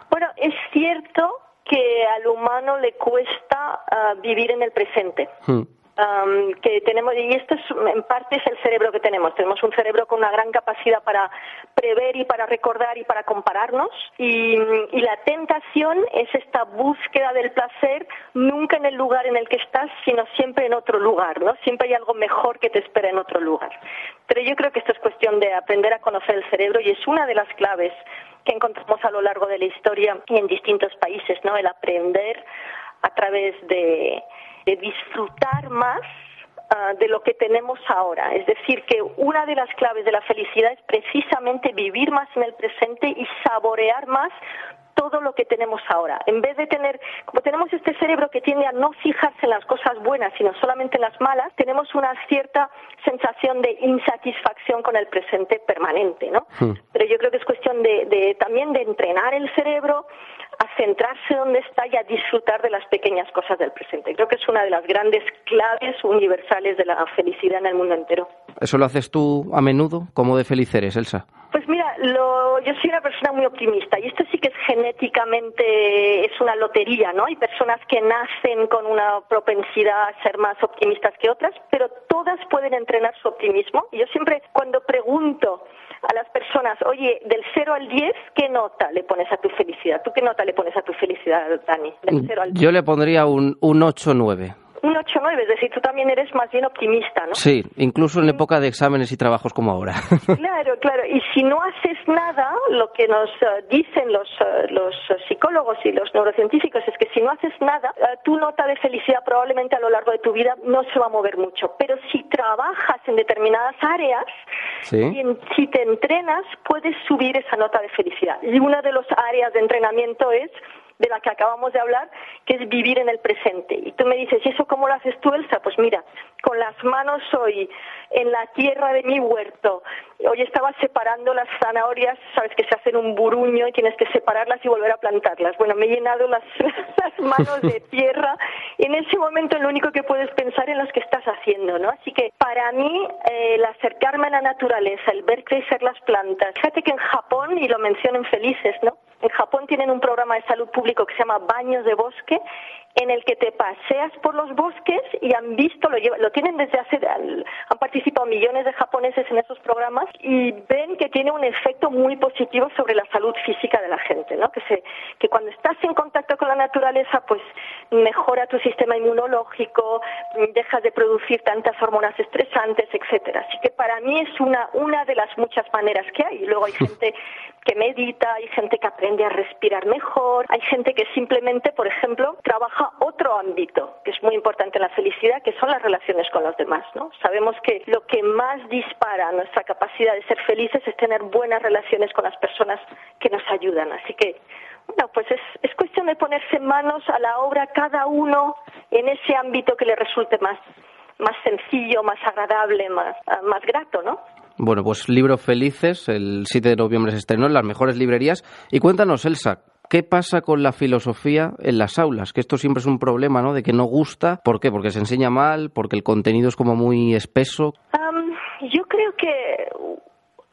Bueno, es cierto que al humano le cuesta ah, vivir en el presente. Am, que tenemos y esto es, en parte es el cerebro que tenemos. Tenemos un cerebro con una gran capacidad para prever y para recordar y para compararnos. Y, y la tentación es esta búsqueda del placer nunca en el lugar en el que estás sino siempre en otro lugar no siempre hay algo mejor que te espera en otro lugar. Pero yo creo que esto es cuestión de aprender a conocer el cerebro y es una de las claves que encontramos a lo largo de la historia y en distintos países no el aprender a través de, de disfrutar más ah, de lo que tenemos ahora. Es decir, que una de las claves de la felicidad es precisamente vivir más en el presente y saborear más todo lo que tenemos ahora. En vez de tener, como tenemos este cerebro que tiende a no fijarse en las cosas buenas, sino solamente en las malas, tenemos una cierta sensación de insatisfacción con el presente permanente, ¿no? Pero yo creo que es cuestión de, de también de entrenar el cerebro a centrarse donde está y a disfrutar de las pequeñas cosas del presente. Creo que es una de las grandes claves universales de la felicidad en el mundo entero. ¿Eso lo haces tú a menudo? ¿Cómo de feliz eres, Elsa? Yo soy una persona muy optimista y esto sí que es genéticamente, es una lotería, ¿no? Hay personas que nacen con una propensidad a ser más optimistas que otras, pero todas pueden entrenar su optimismo. Y yo siempre, cuando pregunto a las personas, oye, del 0 al 10, ¿qué nota le pones a tu felicidad? ¿Tú qué nota le pones a tu felicidad, Dani? Del 0 al 10. Yo le pondría un, un 8-9. Un 8-9, es decir, tú también eres más bien optimista, ¿no? Sí, incluso en época de exámenes y trabajos como ahora. Claro, claro. Y si no haces nada, lo que nos eh, dicen los, eh, los psicólogos y los neurocientíficos es que si no haces nada, eh, tu nota de felicidad probablemente a lo largo de tu vida no se va a mover mucho. Pero si trabajas en determinadas áreas Sí. y en- si te entrenas, puedes subir esa nota de felicidad. Y una de las áreas de entrenamiento es de la que acabamos de hablar, que es vivir en el presente. Y tú me dices, ¿y eso cómo lo haces tú, Elsa? Pues mira, con las manos hoy en la tierra de mi huerto. Hoy estaba separando las zanahorias, sabes que se hacen un buruño y tienes que separarlas y volver a plantarlas. Bueno, me he llenado las, las manos de tierra. Y en ese momento lo único que puedes pensar en lo que estás haciendo, ¿no? Así que para mí, eh, el acercarme a la naturaleza, el ver crecer las plantas. Fíjate que en Japón, y lo menciono en Felices, ¿no? En Japón tienen un programa de salud público que se llama Baños de Bosque, en el que te paseas por los bosques y han visto, lo, lleva- lo tienen desde hace, han participado millones de japoneses en esos programas y ven que tiene un efecto muy positivo sobre la salud física de la gente, ¿no? Que, se, que cuando estás en contacto con la naturaleza, pues mejora tu sistema inmunológico, dejas de producir tantas hormonas estresantes, etcétera. Así que para mí es una, una de las muchas maneras que hay. Luego hay gente que medita, hay gente que aprende a respirar mejor, hay gente que simplemente, por ejemplo, trabaja otro ámbito que es muy importante en la felicidad, que son las relaciones con los demás. Sabemos que lo que más dispara nuestra capacidad de ser felices es tener buenas relaciones con las personas que nos ayudan. Así que, bueno, pues es, es cuestión de ponerse manos a la obra cada uno en ese ámbito que le resulte más más sencillo, más agradable, más, más grato, ¿no? Bueno, pues Libros Felices, el 7 de noviembre se estrenó en las mejores librerías. Y cuéntanos, Elsa, ¿qué pasa con la filosofía en las aulas? Que esto siempre es un problema, ¿no? De que no gusta. ¿Por qué? Porque se enseña mal, porque el contenido es como muy espeso. Am, yo creo que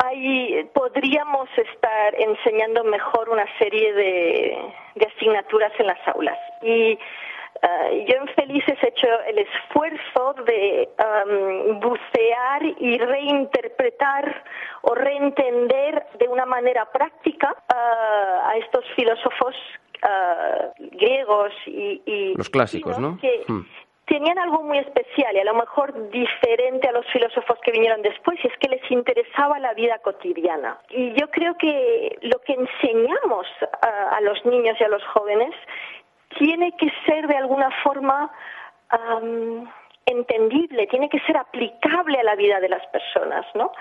ahí podríamos estar enseñando mejor una serie de, de asignaturas en las aulas. Y ah, yo en Felices he hecho el esfuerzo de am, bucear y reinterpretar o reentender de una manera práctica ah, a estos filósofos ah, griegos y, y Los clásicos, ¿no? que Hmm. tenían algo muy especial y a lo mejor diferente a los filósofos que vinieron después, y es que les interesaba la vida cotidiana. Y yo creo que lo que enseñamos a, a los niños y a los jóvenes tiene que ser de alguna forma entendible, tiene que ser aplicable a la vida de las personas, ¿no?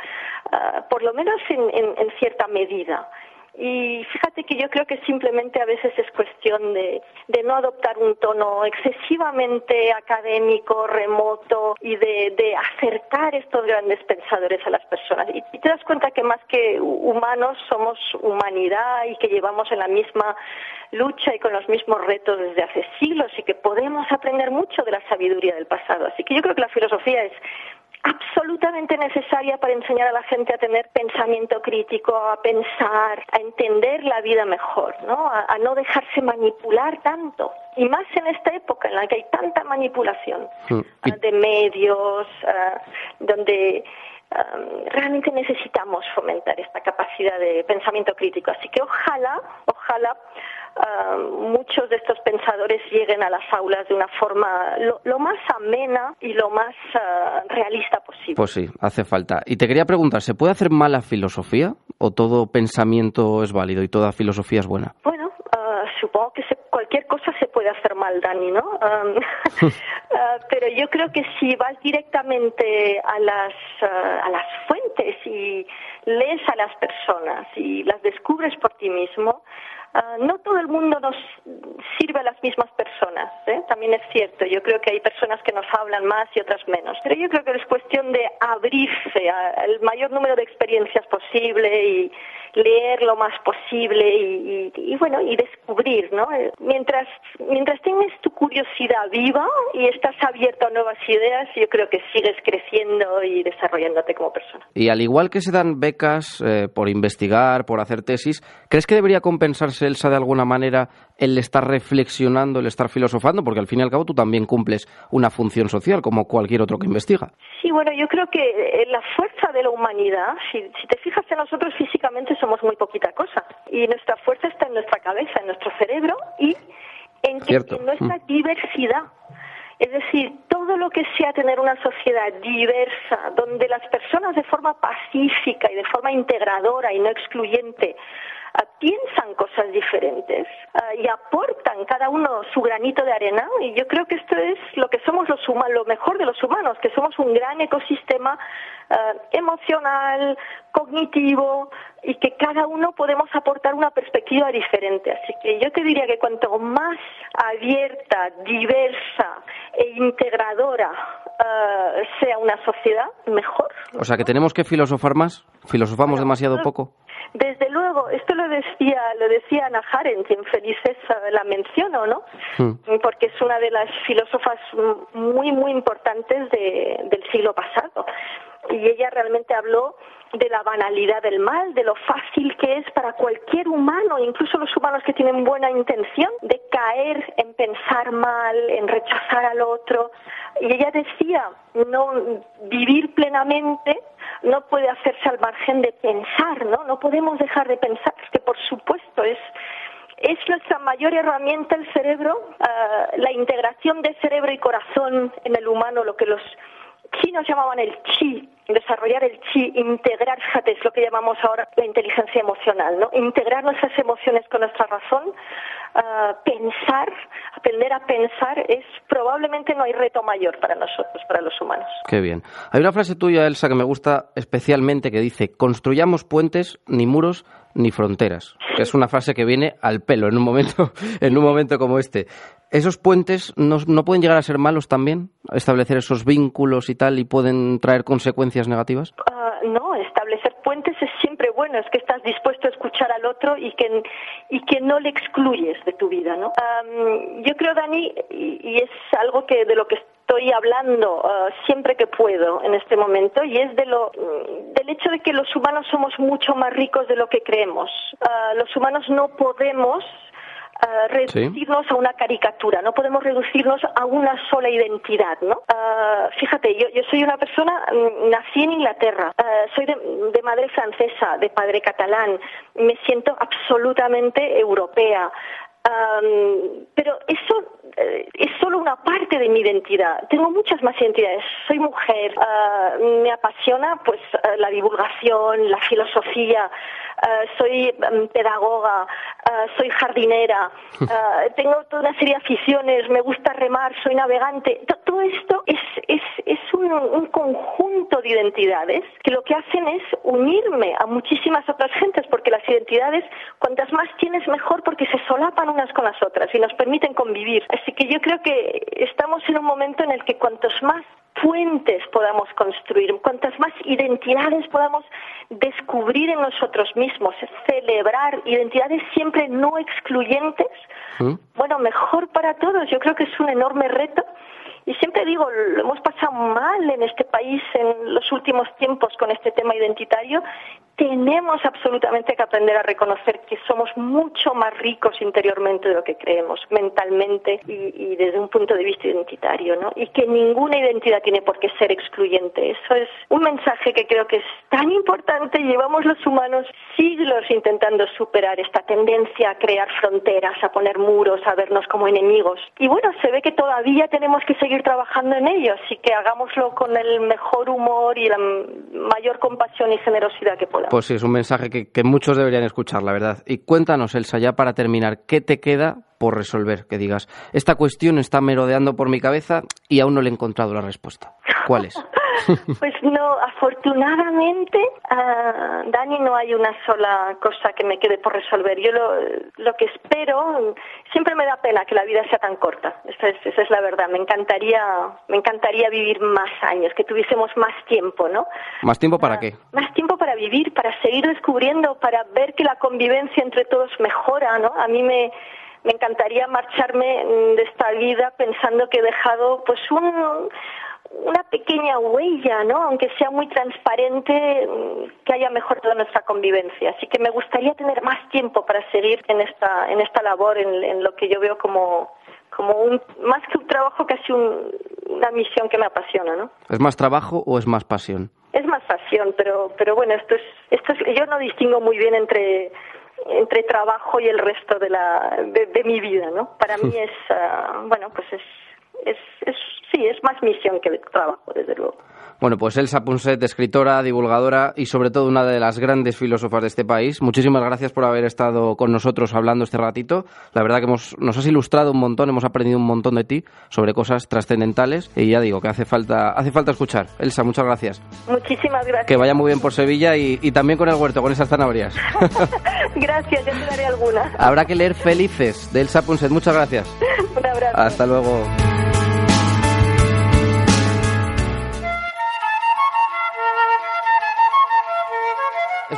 Ah, por lo menos en, en- en cierta medida. Y fíjate que yo creo que simplemente a veces es cuestión de, de no adoptar un tono excesivamente académico, remoto y de, de acercar estos grandes pensadores a las personas. Y, y te das cuenta que más que hu- humanos somos humanidad y que llevamos en la misma lucha y con los mismos retos desde hace siglos y que podemos aprender mucho de la sabiduría del pasado. Así que yo creo que la filosofía es absolutamente necesaria para enseñar a la gente a tener pensamiento crítico, a pensar, a entender la vida mejor, ¿no? A, a no dejarse manipular tanto. Y más en esta época en la que hay tanta manipulación Y- ah, de medios, ah, donde ah, realmente necesitamos fomentar esta capacidad de pensamiento crítico. Así que ojalá, ojalá ah, muchos de estos pensadores lleguen a las aulas de una forma lo, lo más amena y lo más ah, realista posible. Pues sí, hace falta. Y te quería preguntar, ¿se puede hacer mala filosofía o todo pensamiento es válido y toda filosofía es buena? Bueno, ah, supongo que se- cualquier cosa puede hacer mal, Dani, ¿no? Ah, pero yo creo que si vas directamente a las, ah, a las fuentes y lees a las personas y las descubres por ti mismo, ah, no todo el mundo nos sirve a las mismas personas, ¿eh? también es cierto. Yo creo que hay personas que nos hablan más y otras menos. Pero yo creo que es cuestión de abrirse al mayor número de experiencias posible y leer lo más posible y, bueno y descubrir no Eh, mientras mientras tengas tu curiosidad viva y estás abierto a nuevas ideas yo creo que sigues creciendo y desarrollándote como persona Y al igual que se dan becas eh, por investigar, por hacer tesis, ¿crees que debería compensarse Elsa de alguna manera el estar reflexionando, el estar filosofando? Porque al fin y al cabo tú también cumples una función social como cualquier otro que investiga. Sí, bueno, yo creo que eh, la fuerza de la humanidad, si, si te fijas en nosotros físicamente somos muy poquita cosa. Y nuestra fuerza está en nuestra cabeza, en nuestro cerebro y en, que- Cierto. en nuestra diversidad. Es decir, todo lo que sea tener una sociedad diversa, donde las personas de forma pacífica y de forma integradora y no excluyente piensan cosas diferentes ah, y aportan cada uno su granito de arena y yo creo que esto es lo que somos los humanos, lo mejor de los humanos, que somos un gran ecosistema ah, emocional, cognitivo y que cada uno podemos aportar una perspectiva diferente. Así que yo te diría que cuanto más abierta, diversa e integradora ah, sea una sociedad, mejor. O sea, que tenemos que filosofar más, filosofamos demasiado poco. Desde luego, esto lo decía, lo decía Ana Arendt, y en Felices eh, la menciono, ¿no? Hmm. Porque es una de las filósofas mm, muy, muy importantes de- del siglo pasado. y ella realmente habló de la banalidad del mal, de lo fácil que es para cualquier humano, incluso los humanos que tienen buena intención, de caer en pensar mal, en rechazar al otro. Y ella decía, no vivir plenamente no puede hacerse al margen de pensar, ¿no? No podemos dejar de pensar, que por supuesto es es nuestra mayor herramienta el cerebro, ah, la integración de cerebro y corazón en el humano, lo que los chinos llamaban el chi, desarrollar el chi, integrar, fíjate, es lo que llamamos ahora la inteligencia emocional, ¿no? Integrar nuestras emociones con nuestra razón, ah, pensar, aprender a pensar, es probablemente no hay reto mayor para nosotros, para los humanos. Qué bien. Hay una frase tuya, Elsa, que me gusta especialmente que dice, construyamos puentes, ni muros, ni fronteras. Es una frase que viene al pelo en un momento, en un momento como este. ¿Esos puentes no, no pueden llegar a ser malos también? Establecer esos vínculos y tal y pueden traer consecuencias negativas? Ah, no, establecer puentes es siempre bueno, es que estás dispuesto escuchar al otro y que, y que no le excluyes de tu vida, ¿no? Am, yo creo, Dani, y, y es algo que de lo que estoy hablando ah, siempre que puedo en este momento y es de lo mm, del hecho de que los humanos somos mucho más ricos de lo que creemos. Ah, los humanos no podemos ah, reducirnos a una caricatura, no podemos reducirnos a una sola identidad, ¿no? Ah, fíjate, yo, yo soy una persona, mm, nací en Inglaterra, ah, soy de, madre francesa, de padre catalán, me siento absolutamente europea. Am, pero eso eh, es solo una parte de mi identidad. Tengo muchas más identidades. Soy mujer, me apasiona pues la divulgación, la filosofía, ah, soy mm, pedagoga, ah, soy jardinera, ah, tengo toda una serie de aficiones, me gusta remar, soy navegante. To- Todo esto es, es, es un, un conjunto de identidades que lo que hacen es unirme a muchísimas otras gentes, porque las identidades, cuantas más tienes, mejor, porque se solapan unas con las otras y nos permiten convivir. Así que yo creo que estamos en un momento en el que cuantos más puentes podamos construir, cuantas más identidades podamos descubrir en nosotros mismos, celebrar identidades siempre no excluyentes, bueno, mejor para todos. Yo creo que es un enorme reto. Y siempre digo, lo hemos pasado mal en este país en los últimos tiempos con este tema identitario. Tenemos absolutamente que aprender a reconocer que somos mucho más ricos interiormente de lo que creemos, mentalmente y, desde un punto de vista identitario, ¿no? Y que ninguna identidad tiene por qué ser excluyente. Eso es un mensaje que creo que es tan importante. Llevamos los humanos siglos intentando superar esta tendencia a crear fronteras, a poner muros, a vernos como enemigos. Y bueno, se ve que todavía tenemos que seguir trabajando en ello, así que hagámoslo con el mejor humor y la mayor compasión y generosidad que podamos. Pues sí, es un mensaje que, que muchos deberían escuchar, la verdad. Y cuéntanos, Elsa, ya para terminar, ¿qué te queda por resolver? Que digas, esta cuestión está merodeando por mi cabeza y aún no le he encontrado la respuesta. ¿Cuál es? Pues no, afortunadamente, ah, Dani, no hay una sola cosa que me quede por resolver. Yo lo, lo que espero, siempre me da pena que la vida sea tan corta. Esa es, esa es la verdad. Me encantaría, me encantaría vivir más años, que tuviésemos más tiempo, ¿no? ¿Más tiempo para qué? Más tiempo para vivir, para seguir descubriendo, para ver que la convivencia entre todos mejora, ¿no? A mí me, me encantaría marcharme de esta vida pensando que he dejado, pues, un, una pequeña huella, ¿no? Aunque sea muy transparente, mm, que haya mejorado nuestra convivencia. Así que me gustaría tener más tiempo para seguir en esta, en esta labor, en, en lo que yo veo como, como un, más que un trabajo, casi un- una misión que me apasiona, ¿no? ¿Es más trabajo o es más pasión? Es más pasión, pero, pero bueno, esto es, esto es, yo no distingo muy bien entre, entre trabajo y el resto de la, de, de mi vida, ¿no? Para mí es, ah, bueno, pues es, es, es, sí, es más misión que trabajo, desde luego. Bueno, pues Elsa Punset, escritora, divulgadora y sobre todo una de las grandes filósofas de este país. Muchísimas gracias por haber estado con nosotros hablando este ratito. La verdad que hemos, nos has ilustrado un montón, hemos aprendido un montón de ti sobre cosas trascendentales y ya digo que hace falta, hace falta escuchar. Elsa, muchas gracias. Muchísimas gracias. Que vaya muy bien por Sevilla y, y también con el huerto, con esas zanahorias. Gracias, yo te daré alguna. Habrá que leer Felices de Elsa Punset. Muchas gracias. Un abrazo. Hasta luego.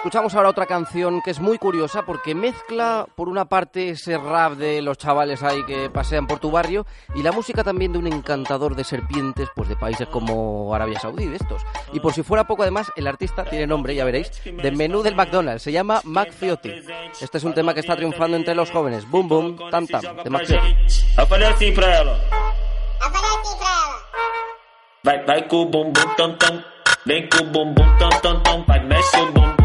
Escuchamos ahora otra canción que es muy curiosa porque mezcla por una parte ese rap de los chavales ahí que pasean por tu barrio y la música también de un encantador de serpientes pues de países como Arabia Saudí de estos. Y por si fuera poco además el artista tiene nombre, ya veréis, de menú del McDonald's, se llama Macfioti. Este es un tema que está triunfando entre los jóvenes. Boom boom, tam tam, de Mac Fiotti. Vai, vai com o bumbum tam tam, vem com o bumbum tam tam tam, vai mexe o bumbum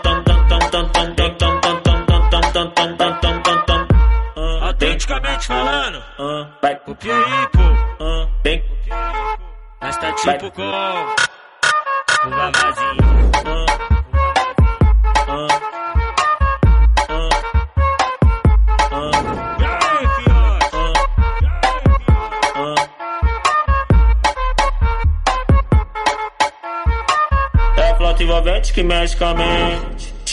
te ah. falando. Ah. Vai. Pro pipo, ah. vem. mas tá tipo com o babazinho. É, envolvente que mexe com a mente.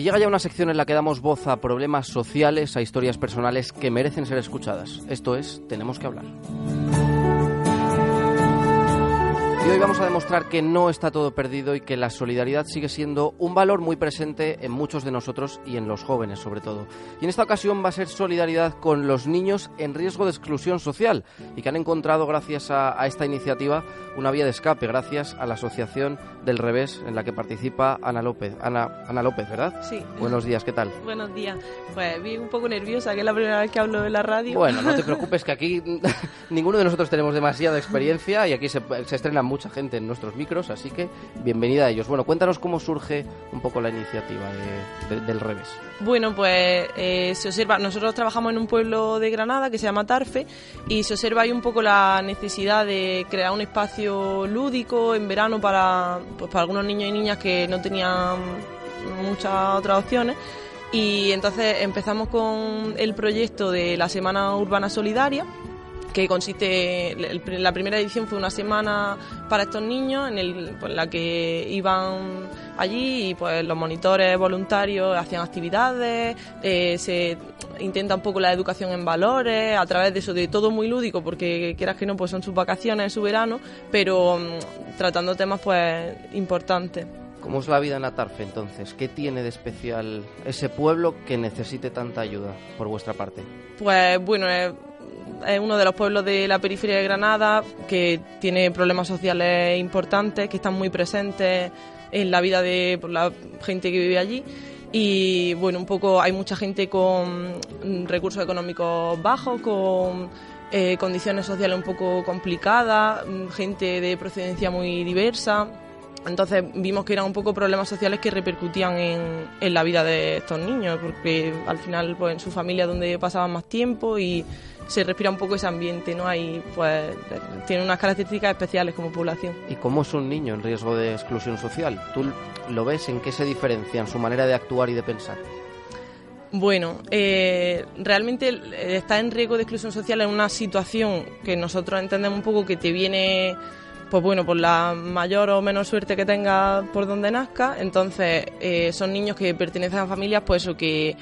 Y llega ya una sección en la que damos voz a problemas sociales, a historias personales que merecen ser escuchadas. Esto es, tenemos que hablar. Y hoy vamos a demostrar que no está todo perdido y que la solidaridad sigue siendo un valor muy presente en muchos de nosotros y en los jóvenes sobre todo. Y en esta ocasión va a ser solidaridad con los niños en riesgo de exclusión social y que han encontrado gracias a, a esta iniciativa una vía de escape gracias a la Asociación del Revés en la que participa Ana López. Ana, Ana López, ¿verdad? Sí. Buenos días, ¿qué tal? Buenos días. Pues vi un poco nerviosa, que es la primera vez que hablo en la radio. Bueno, no te preocupes que aquí ninguno de nosotros tenemos demasiada experiencia y aquí se, se estrena mucha gente en nuestros micros, así que bienvenida a ellos. Bueno, cuéntanos cómo surge un poco la iniciativa de- de- del revés. Bueno, pues eh, se observa, nosotros trabajamos en un pueblo de Granada que se llama Tarfe y se observa ahí un poco la necesidad de crear un espacio lúdico en verano para, pues, para algunos niños y niñas que no tenían muchas otras opciones. Y entonces empezamos con el proyecto de la Semana Urbana Solidaria, que consiste, la primera edición fue una semana para estos niños en, el, pues, la que iban allí y pues los monitores voluntarios hacían actividades, eh, se intenta un poco la educación en valores, a través de eso, de todo muy lúdico, porque quieras que no, pues son sus vacaciones, su verano, pero mm, tratando temas pues importantes. ¿Cómo es la vida en Atarfe entonces? ¿Qué tiene de especial ese pueblo que necesite tanta ayuda por vuestra parte? Pues bueno, es, es uno de los pueblos de la periferia de Granada que tiene problemas sociales importantes, que están muy presentes en la vida de la gente que vive allí. Y bueno, un poco hay mucha gente con recursos económicos bajos, con eh, condiciones sociales un poco complicadas, gente de procedencia muy diversa. Entonces vimos que eran un poco problemas sociales que repercutían en, en la vida de estos niños, porque al final pues en su familia donde pasaban más tiempo y se respira un poco ese ambiente, ¿no? Ahí pues tiene unas características especiales como población. ¿Y cómo es un niño en riesgo de exclusión social? ¿Tú lo ves en qué se diferencian su manera de actuar y de pensar? Bueno, eh, realmente está en riesgo de exclusión social en una situación que nosotros entendemos un poco que te viene, pues bueno, por la mayor o menor suerte que tengas por donde nazca. Entonces, eh, son niños que pertenecen a familias, pues eso, que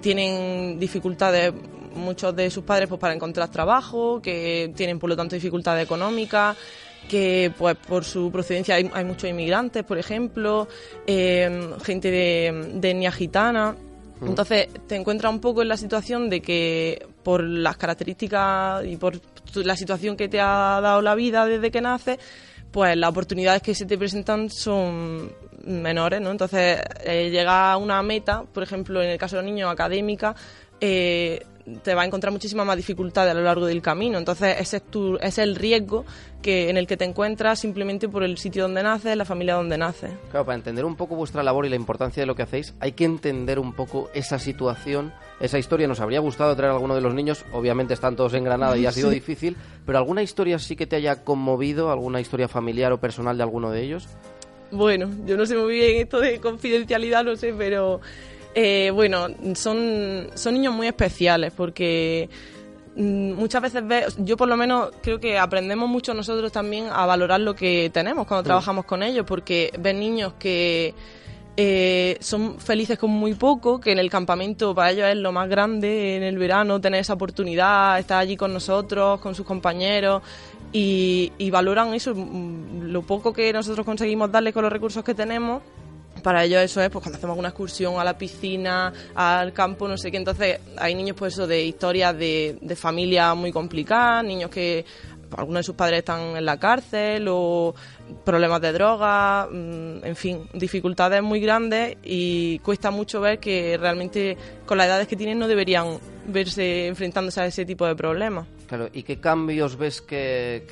tienen dificultades muchos de sus padres pues para encontrar trabajo, que tienen por lo tanto dificultades económicas, que pues por su procedencia hay, hay muchos inmigrantes, por ejemplo, eh, gente de, de etnia gitana. Entonces te encuentras un poco en la situación de que por las características y por la situación que te ha dado la vida desde que naces, pues las oportunidades que se te presentan son menores, ¿no? Entonces eh, llega a una meta, por ejemplo, en el caso de los niños académica, eh, te va a encontrar muchísimas más dificultades a lo largo del camino. Entonces ese es, tu, ese es el riesgo que en el que te encuentras simplemente por el sitio donde naces, la familia donde naces. Claro, para entender un poco vuestra labor y la importancia de lo que hacéis, hay que entender un poco esa situación, esa historia. Nos habría gustado traer a alguno de los niños, obviamente están todos en Granada y ha sido Sí. difícil, pero ¿alguna historia sí que te haya conmovido? ¿Alguna historia familiar o personal de alguno de ellos? Bueno, yo no sé muy bien esto de confidencialidad, no sé, pero eh, bueno, son, son niños muy especiales porque mm, muchas veces ves, yo por lo menos creo que aprendemos mucho nosotros también a valorar lo que tenemos cuando Mm. trabajamos con ellos, porque ven niños que eh, son felices con muy poco, que en el campamento para ellos es lo más grande, en el verano tener esa oportunidad, estar allí con nosotros, con sus compañeros y, y valoran eso, mm, lo poco que nosotros conseguimos darles con los recursos que tenemos. Para ellos eso es pues cuando hacemos alguna excursión a la piscina, al campo, no sé qué. Entonces hay niños pues de historias de, de familias muy complicadas, niños que algunos de sus padres están en la cárcel o problemas de droga, mm, en fin, dificultades muy grandes y cuesta mucho ver que realmente con las edades que tienen no deberían verse enfrentándose a ese tipo de problemas. Claro, ¿y qué cambios ves que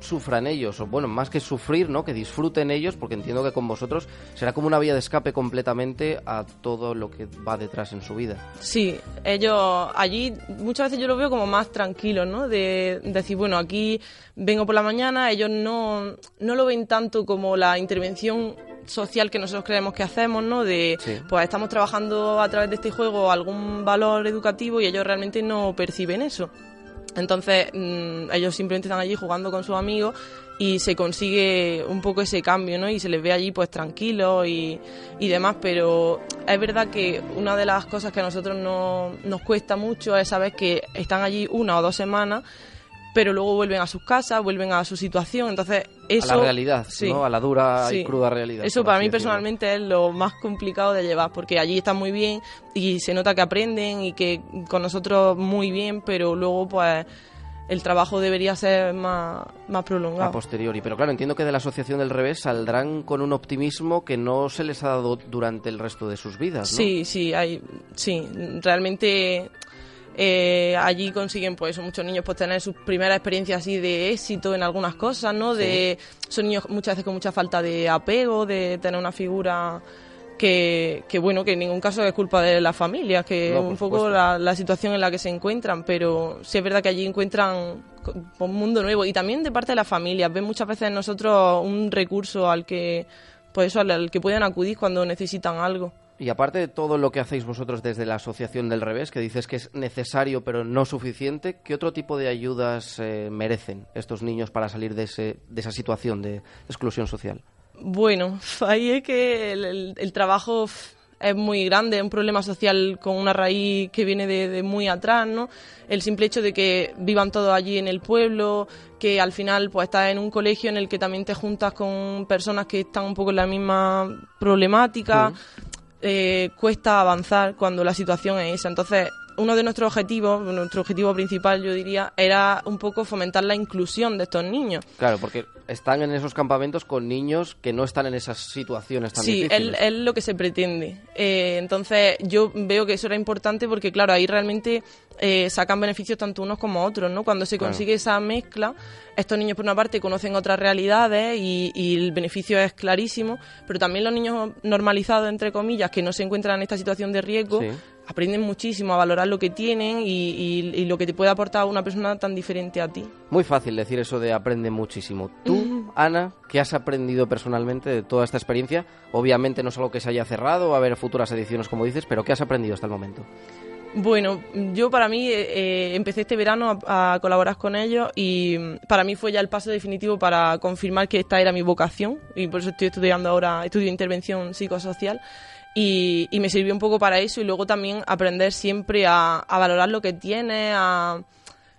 sufran ellos? O bueno, más que sufrir, ¿no? Que disfruten ellos, porque entiendo que con vosotros será como una vía de escape completamente a todo lo que va detrás en su vida. Sí, ellos allí muchas veces yo lo veo como más tranquilos, ¿no? De, decir, bueno, aquí vengo por la mañana, ellos no, no lo ven tanto como la intervención social que nosotros creemos que hacemos, ¿no? De, Sí. pues estamos trabajando a través de este juego algún valor educativo y ellos realmente no perciben eso. Entonces, mm, ellos simplemente están allí jugando con sus amigos y se consigue un poco ese cambio, ¿no? Y se les ve allí pues tranquilos y, y demás, pero es verdad que una de las cosas que a nosotros no- nos cuesta mucho es saber que están allí una o dos semanas, pero luego vuelven a sus casas, vuelven a su situación, entonces eso... a la realidad, sí, ¿no? A la dura y sí. cruda realidad. Eso para mí personalmente es lo más complicado de llevar, porque allí están muy bien y se nota que aprenden y que con nosotros muy bien, pero luego pues el trabajo debería ser más, más A prolongado. posteriori. Pero claro, entiendo que de la Asociación del Revés saldrán con un optimismo que no se les ha dado durante el resto de sus vidas, ¿no? Sí, sí, hay, sí, realmente eh, allí consiguen pues muchos niños pues tener sus primeras experiencias así de éxito en algunas cosas, ¿no? De son niños muchas veces con mucha falta de apego, de tener una figura que, que bueno, que en ningún caso es culpa de las familias, que No, es un poco la, la situación en la que se encuentran, pero sí es verdad que allí encuentran un mundo nuevo y también de parte de las familias, ven muchas veces en nosotros un recurso al que pues eso, al- al que pueden acudir cuando necesitan algo. Y aparte de todo lo que hacéis vosotros desde la Asociación del Revés, que dices que es necesario pero no suficiente, ¿qué otro tipo de ayudas eh, merecen estos niños para salir de, ese, de esa situación de exclusión social? Bueno, ahí es que el, el- el trabajo es muy grande, es un problema social con una raíz que viene de, de muy atrás, ¿no? El simple hecho de que vivan todos allí en el pueblo, que al final pues estás en un colegio en el que también te juntas con personas que están un poco en la misma problemática, eh, cuesta avanzar cuando la situación es esa. Entonces, uno de nuestros objetivos, nuestro objetivo principal, yo diría, era un poco fomentar la inclusión de estos niños. Claro, porque están en esos campamentos con niños que no están en esas situaciones tan Sí, es, difíciles. es lo que se pretende. Eh, entonces, yo veo que eso era importante porque, claro, ahí realmente eh, sacan beneficios tanto unos como otros, ¿no? Cuando se Claro. consigue esa mezcla, estos niños, por una parte, conocen otras realidades y, y el beneficio es clarísimo, pero también los niños normalizados, entre comillas, que no se encuentran en esta situación de riesgo, Sí. aprenden muchísimo a valorar lo que tienen y, y- y lo que te puede aportar una persona tan diferente a ti. Muy fácil decir eso de aprende muchísimo. Tú, Ana, ¿qué has aprendido personalmente de toda esta experiencia? Obviamente no es algo que se haya cerrado, va a haber futuras ediciones, como dices, pero ¿qué has aprendido hasta el momento? Bueno, yo para mí eh, eh, empecé este verano a, colaborar con ellos y para mí fue ya el paso definitivo para confirmar que esta era mi vocación y por eso estoy estudiando ahora, estudio intervención psicosocial y, me sirvió un poco para eso y luego también aprender siempre a, a valorar lo que tienes, a,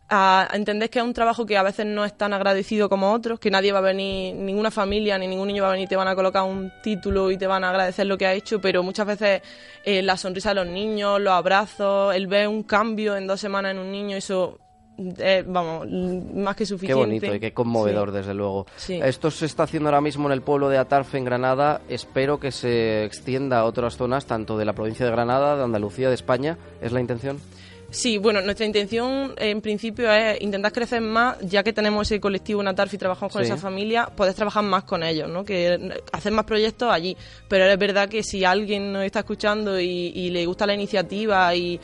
a entender que es un trabajo que a veces no es tan agradecido como otros, que nadie va a venir, ninguna familia ni ningún niño va a venir y te van a colocar un título y te van a agradecer lo que ha hecho, pero muchas veces eh, la sonrisa de los niños, los abrazos, el ver un cambio en dos semanas en un niño, eso es, vamos, más que Qué suficiente. bonito y qué conmovedor, Sí. desde luego. Sí. Esto se está haciendo ahora mismo en el pueblo de Atarfe, en Granada. Espero que se extienda a otras zonas, tanto de la provincia de Granada, de Andalucía, de España. ¿Es la intención? Sí, bueno, nuestra intención en principio es intentar crecer más, ya que tenemos ese colectivo en Atarfi y trabajamos con Sí. esa familia, poder trabajar más con ellos, ¿no? Que hacer más proyectos allí. Pero es verdad que si alguien nos está escuchando y, y le gusta la iniciativa y,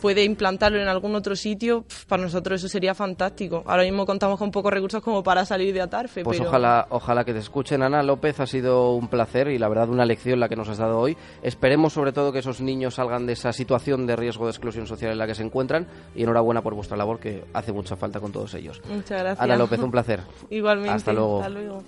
puede implantarlo en algún otro sitio, para nosotros eso sería fantástico. Ahora mismo contamos con pocos recursos como para salir de Atarfe, Pues pero... ojalá, ojalá que te escuchen. Ana López, ha sido un placer y la verdad una lección la que nos has dado hoy. Esperemos sobre todo que esos niños salgan de esa situación de riesgo de exclusión social en la que se encuentran y enhorabuena por vuestra labor que hace mucha falta con todos ellos. Muchas gracias. Ana López, un placer. Igualmente. Hasta luego. Hasta luego.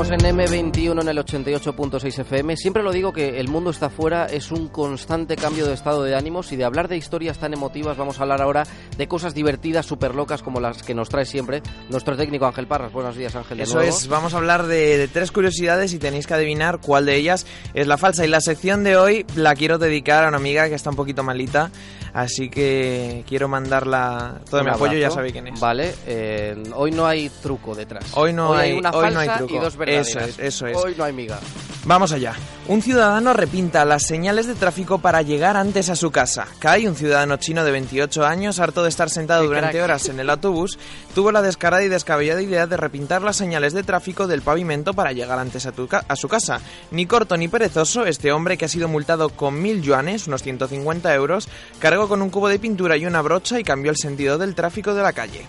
En M21 en el 88.6 FM. Siempre lo digo que el mundo está afuera, es un constante cambio de estado de ánimos y de hablar de historias tan emotivas vamos a hablar ahora de cosas divertidas, súper locas como las que nos trae siempre nuestro técnico Ángel Parras. Buenos días Ángel. Eso es, vamos a hablar de, de tres curiosidades y tenéis que adivinar cuál de ellas es la falsa. Y la sección de hoy la quiero dedicar a una amiga que está un poquito malita, así que quiero mandarla todo Un mi apoyo, ya sabéis quién es. Vale, eh, hoy no hay truco detrás. Hoy no hay- una hoy no hay falsa truco. y dos. Eso es, eso es. Hoy no hay miga. Vamos allá. Un ciudadano repinta las señales de tráfico para llegar antes a su casa. Kai, un ciudadano chino de 28 años, harto de estar sentado durante horas en el autobús, tuvo la descarada y descabellada idea de repintar las señales de tráfico del pavimento para llegar antes a, tu ca- a su casa. Ni corto ni perezoso, este hombre que ha sido multado con mil yuanes, unos 150 euros, cargó con un cubo de pintura y una brocha y cambió el sentido del tráfico de la calle.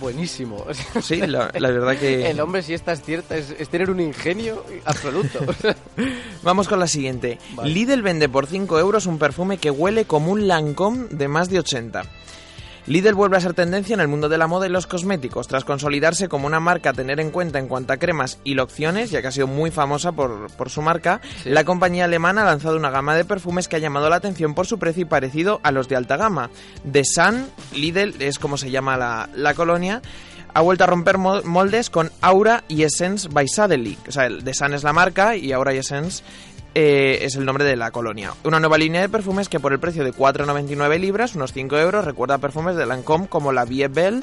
Buenísimo. Sí, la, la verdad que... El hombre, si esta es cierta, es, es tener un ingenio absoluto. Vamos con la siguiente. Vale. Lidl vende por 5 euros un perfume que huele como un Lancôme de más de 80. Lidl vuelve a ser tendencia en el mundo de la moda y los cosméticos, tras consolidarse como una marca a tener en cuenta en cuanto a cremas y lociones, ya que ha sido muy famosa por, por su marca, la compañía alemana ha lanzado una gama de perfumes que ha llamado la atención por su precio y parecido a los de alta gama. The Sun, Lidl es como se llama la, la colonia, ha vuelto a romper mo- moldes con Aura y Essence by Sadelic. O sea, The Sun es la marca y Aura y Essence eh, es el nombre de la colonia. Una nueva línea de perfumes que por el precio de 4,99 libras, unos 5 euros, recuerda perfumes de Lancôme como la Vie Belle,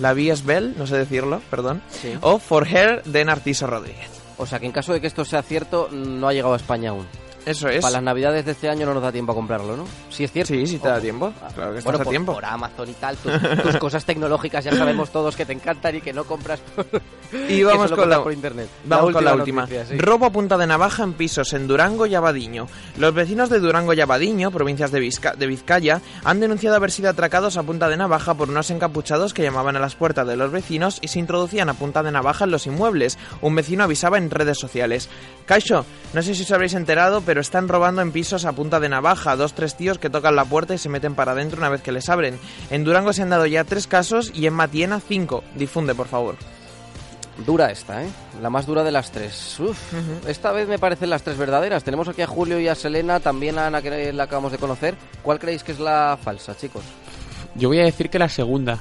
la Vie Belle, no sé decirlo, perdón, Sí. o For Hair de Narciso Rodríguez. O sea que en caso de que esto sea cierto, no ha llegado a España aún. Eso es. Para las navidades de este año no nos da tiempo a comprarlo, ¿no? Sí, es cierto. Sí, sí te da tiempo. Claro que bueno, por, tiempo. por Amazon y tal, tus, tus cosas tecnológicas ya sabemos todos que te encantan y que no compras por, Y vamos con la, por internet. vamos con la última. noticia, sí. Robo a punta de navaja en pisos en Durango y Abadiño. Los vecinos de Durango y Abadiño, provincias de, Vizca- de Vizcaya, han denunciado haber sido atracados a punta de navaja por unos encapuchados que llamaban a las puertas de los vecinos y se introducían a punta de navaja en los inmuebles. Un vecino avisaba en redes sociales. Caixo, no sé si os habréis enterado, pero están robando en pisos a punta de navaja. Dos, tres tíos que tocan la puerta y se meten para adentro una vez que les abren. En Durango se han dado ya tres casos y en Matiena cinco. Difunde, por favor. Dura esta, ¿eh? La más dura de las tres. Uf, esta vez me parecen las tres verdaderas. Tenemos aquí a Julio y a Selena, también a Ana que la acabamos de conocer. ¿Cuál creéis que es la falsa, chicos? Yo voy a decir que la segunda.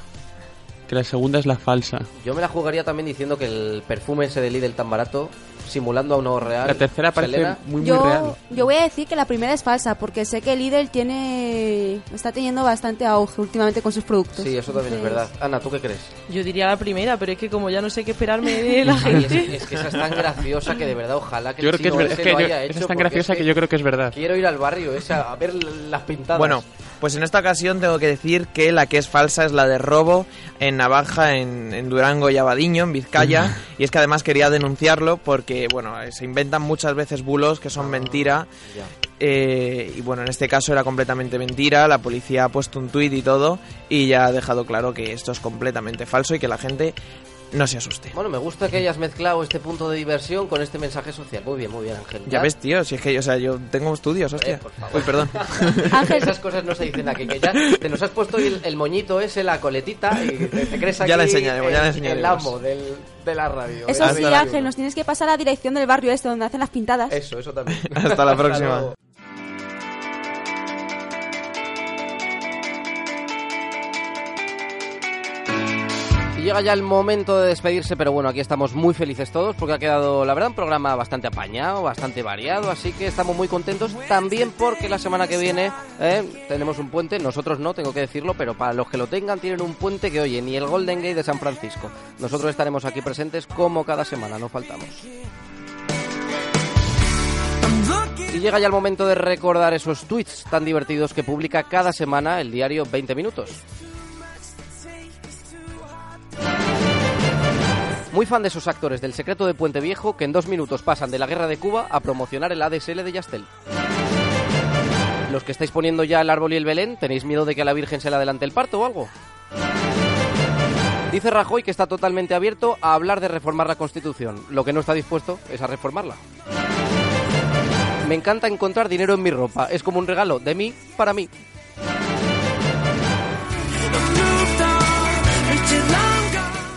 Que la segunda es la falsa. Yo me la jugaría también diciendo que el perfume ese de Lidl tan barato, simulando a uno real. La tercera parece Selena, muy, muy yo, real. yo voy a decir que la primera es falsa, porque sé que Lidl tiene está teniendo bastante auge últimamente con sus productos. Sí, eso también es Entonces, verdad. Ana, ¿tú qué crees? Yo diría la primera, pero es que como ya no sé qué esperarme de la Ay, es, gente... es que esa es tan graciosa que de verdad ojalá que Yo el creo que es, ver- es ese que lo yo- haya esa hecho. es tan graciosa es que yo creo que es verdad. Quiero ir al barrio esa, a ver las pintadas. Bueno, pues en esta ocasión tengo que decir que la que es falsa es la de robo en Navaja, en, en Durango y Abadiño, en Vizcaya. y es que además quería denunciarlo porque que, bueno, eh, se inventan muchas veces bulos que son mentira. Eh, y bueno, en este caso era completamente mentira. La policía ha puesto un tuit y todo y ya ha dejado claro que esto es completamente falso y que la gente no se asuste. Bueno, me gusta que hayas mezclado este punto de diversión con este mensaje social. Muy bien, muy bien, Ángel. Ya ves, tío, si es que o sea, yo tengo estudios, hostia. Eh, por favor. Uy, perdón. Esas cosas no se dicen aquí, que ya te nos has puesto el, el moñito ese, la coletita, y te, te crees aquí Ya la enseñaremos, ya la el- enseñaremos. el amo del, de la radio. Eso El sí. Ángel, nos tienes que pasar a la dirección del barrio este donde hacen las pintadas. Eso, eso también. Hasta la próxima. Llega ya el momento de despedirse, pero bueno, aquí estamos muy felices todos porque ha quedado, la verdad, un programa bastante apañado, bastante variado, así que estamos muy contentos también porque la semana que viene eh, tenemos un puente, nosotros no, tengo que decirlo, pero para los que lo tengan tienen un puente que, oye, ni el Golden Gate de San Francisco. Nosotros estaremos aquí presentes como cada semana, no faltamos. Y llega ya el momento de recordar esos tweets tan divertidos que publica cada semana el diario 20 Minutos. Muy fan de esos actores del secreto de Puente Viejo que en dos minutos pasan de la guerra de Cuba a promocionar el ADSL de Yastel. Los que estáis poniendo ya el árbol y el Belén, ¿tenéis miedo de que a la Virgen se le adelante el parto o algo? Dice Rajoy que está totalmente abierto a hablar de reformar la Constitución. Lo que no está dispuesto es a reformarla. Me encanta encontrar dinero en mi ropa. Es como un regalo de mí para mí.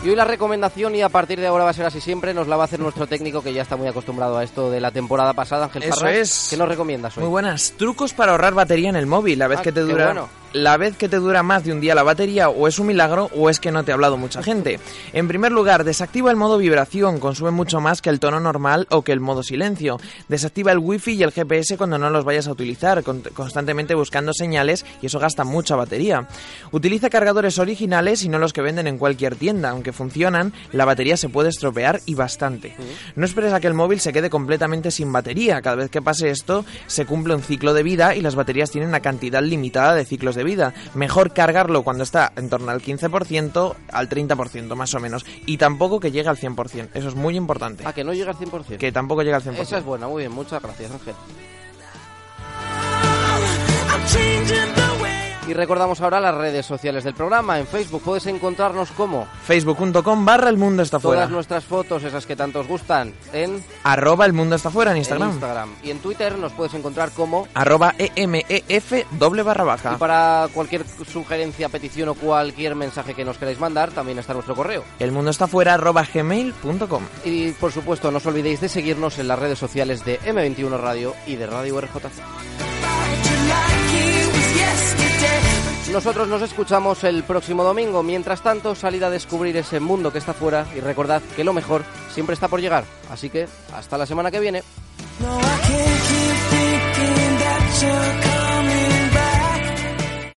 Y hoy la recomendación, y a partir de ahora va a ser así siempre, nos la va a hacer nuestro técnico que ya está muy acostumbrado a esto de la temporada pasada, Ángel Eso Farras. es. ¿Qué nos recomiendas hoy? Muy buenas. Trucos para ahorrar batería en el móvil. La vez Ah, que te qué dura. bueno. La vez que te dura más de un día la batería, o es un milagro, o es que no te ha hablado mucha gente. En primer lugar, desactiva el modo vibración, consume mucho más que el tono normal o que el modo silencio. Desactiva el wifi y el GPS cuando no los vayas a utilizar, con- constantemente buscando señales y eso gasta mucha batería. Utiliza cargadores originales y no los que venden en cualquier tienda, aunque funcionan, la batería se puede estropear y bastante. No esperes a que el móvil se quede completamente sin batería. Cada vez que pase esto, se cumple un ciclo de vida y las baterías tienen una cantidad limitada de ciclos de vida. Mejor cargarlo cuando está en torno al 15%, al 30% más o menos. Y tampoco que llegue al 100%. Eso es muy importante. Ah, que no llega al 100%. Que tampoco llega al 100%. Esa es buena, muy bien, muchas gracias, Ángel. Y recordamos ahora las redes sociales del programa. En Facebook puedes encontrarnos como Facebook.com barra el mundo está fuera. todas nuestras fotos, esas que tanto os gustan, en, Arroba el mundo está fuera en Instagram. en Instagram. Y en Twitter nos puedes encontrar como Arroba EMEF doble barra baja. Y para cualquier sugerencia, petición o cualquier mensaje que nos queráis mandar, también está nuestro correo. El mundo está fuera arroba gmail.com. Y por supuesto, no os olvidéis de seguirnos en las redes sociales de M21 Radio y de Radio RJC. Nosotros nos escuchamos el próximo domingo. Mientras tanto, salid a descubrir ese mundo que está fuera y recordad que lo mejor siempre está por llegar. Así que hasta la semana que viene.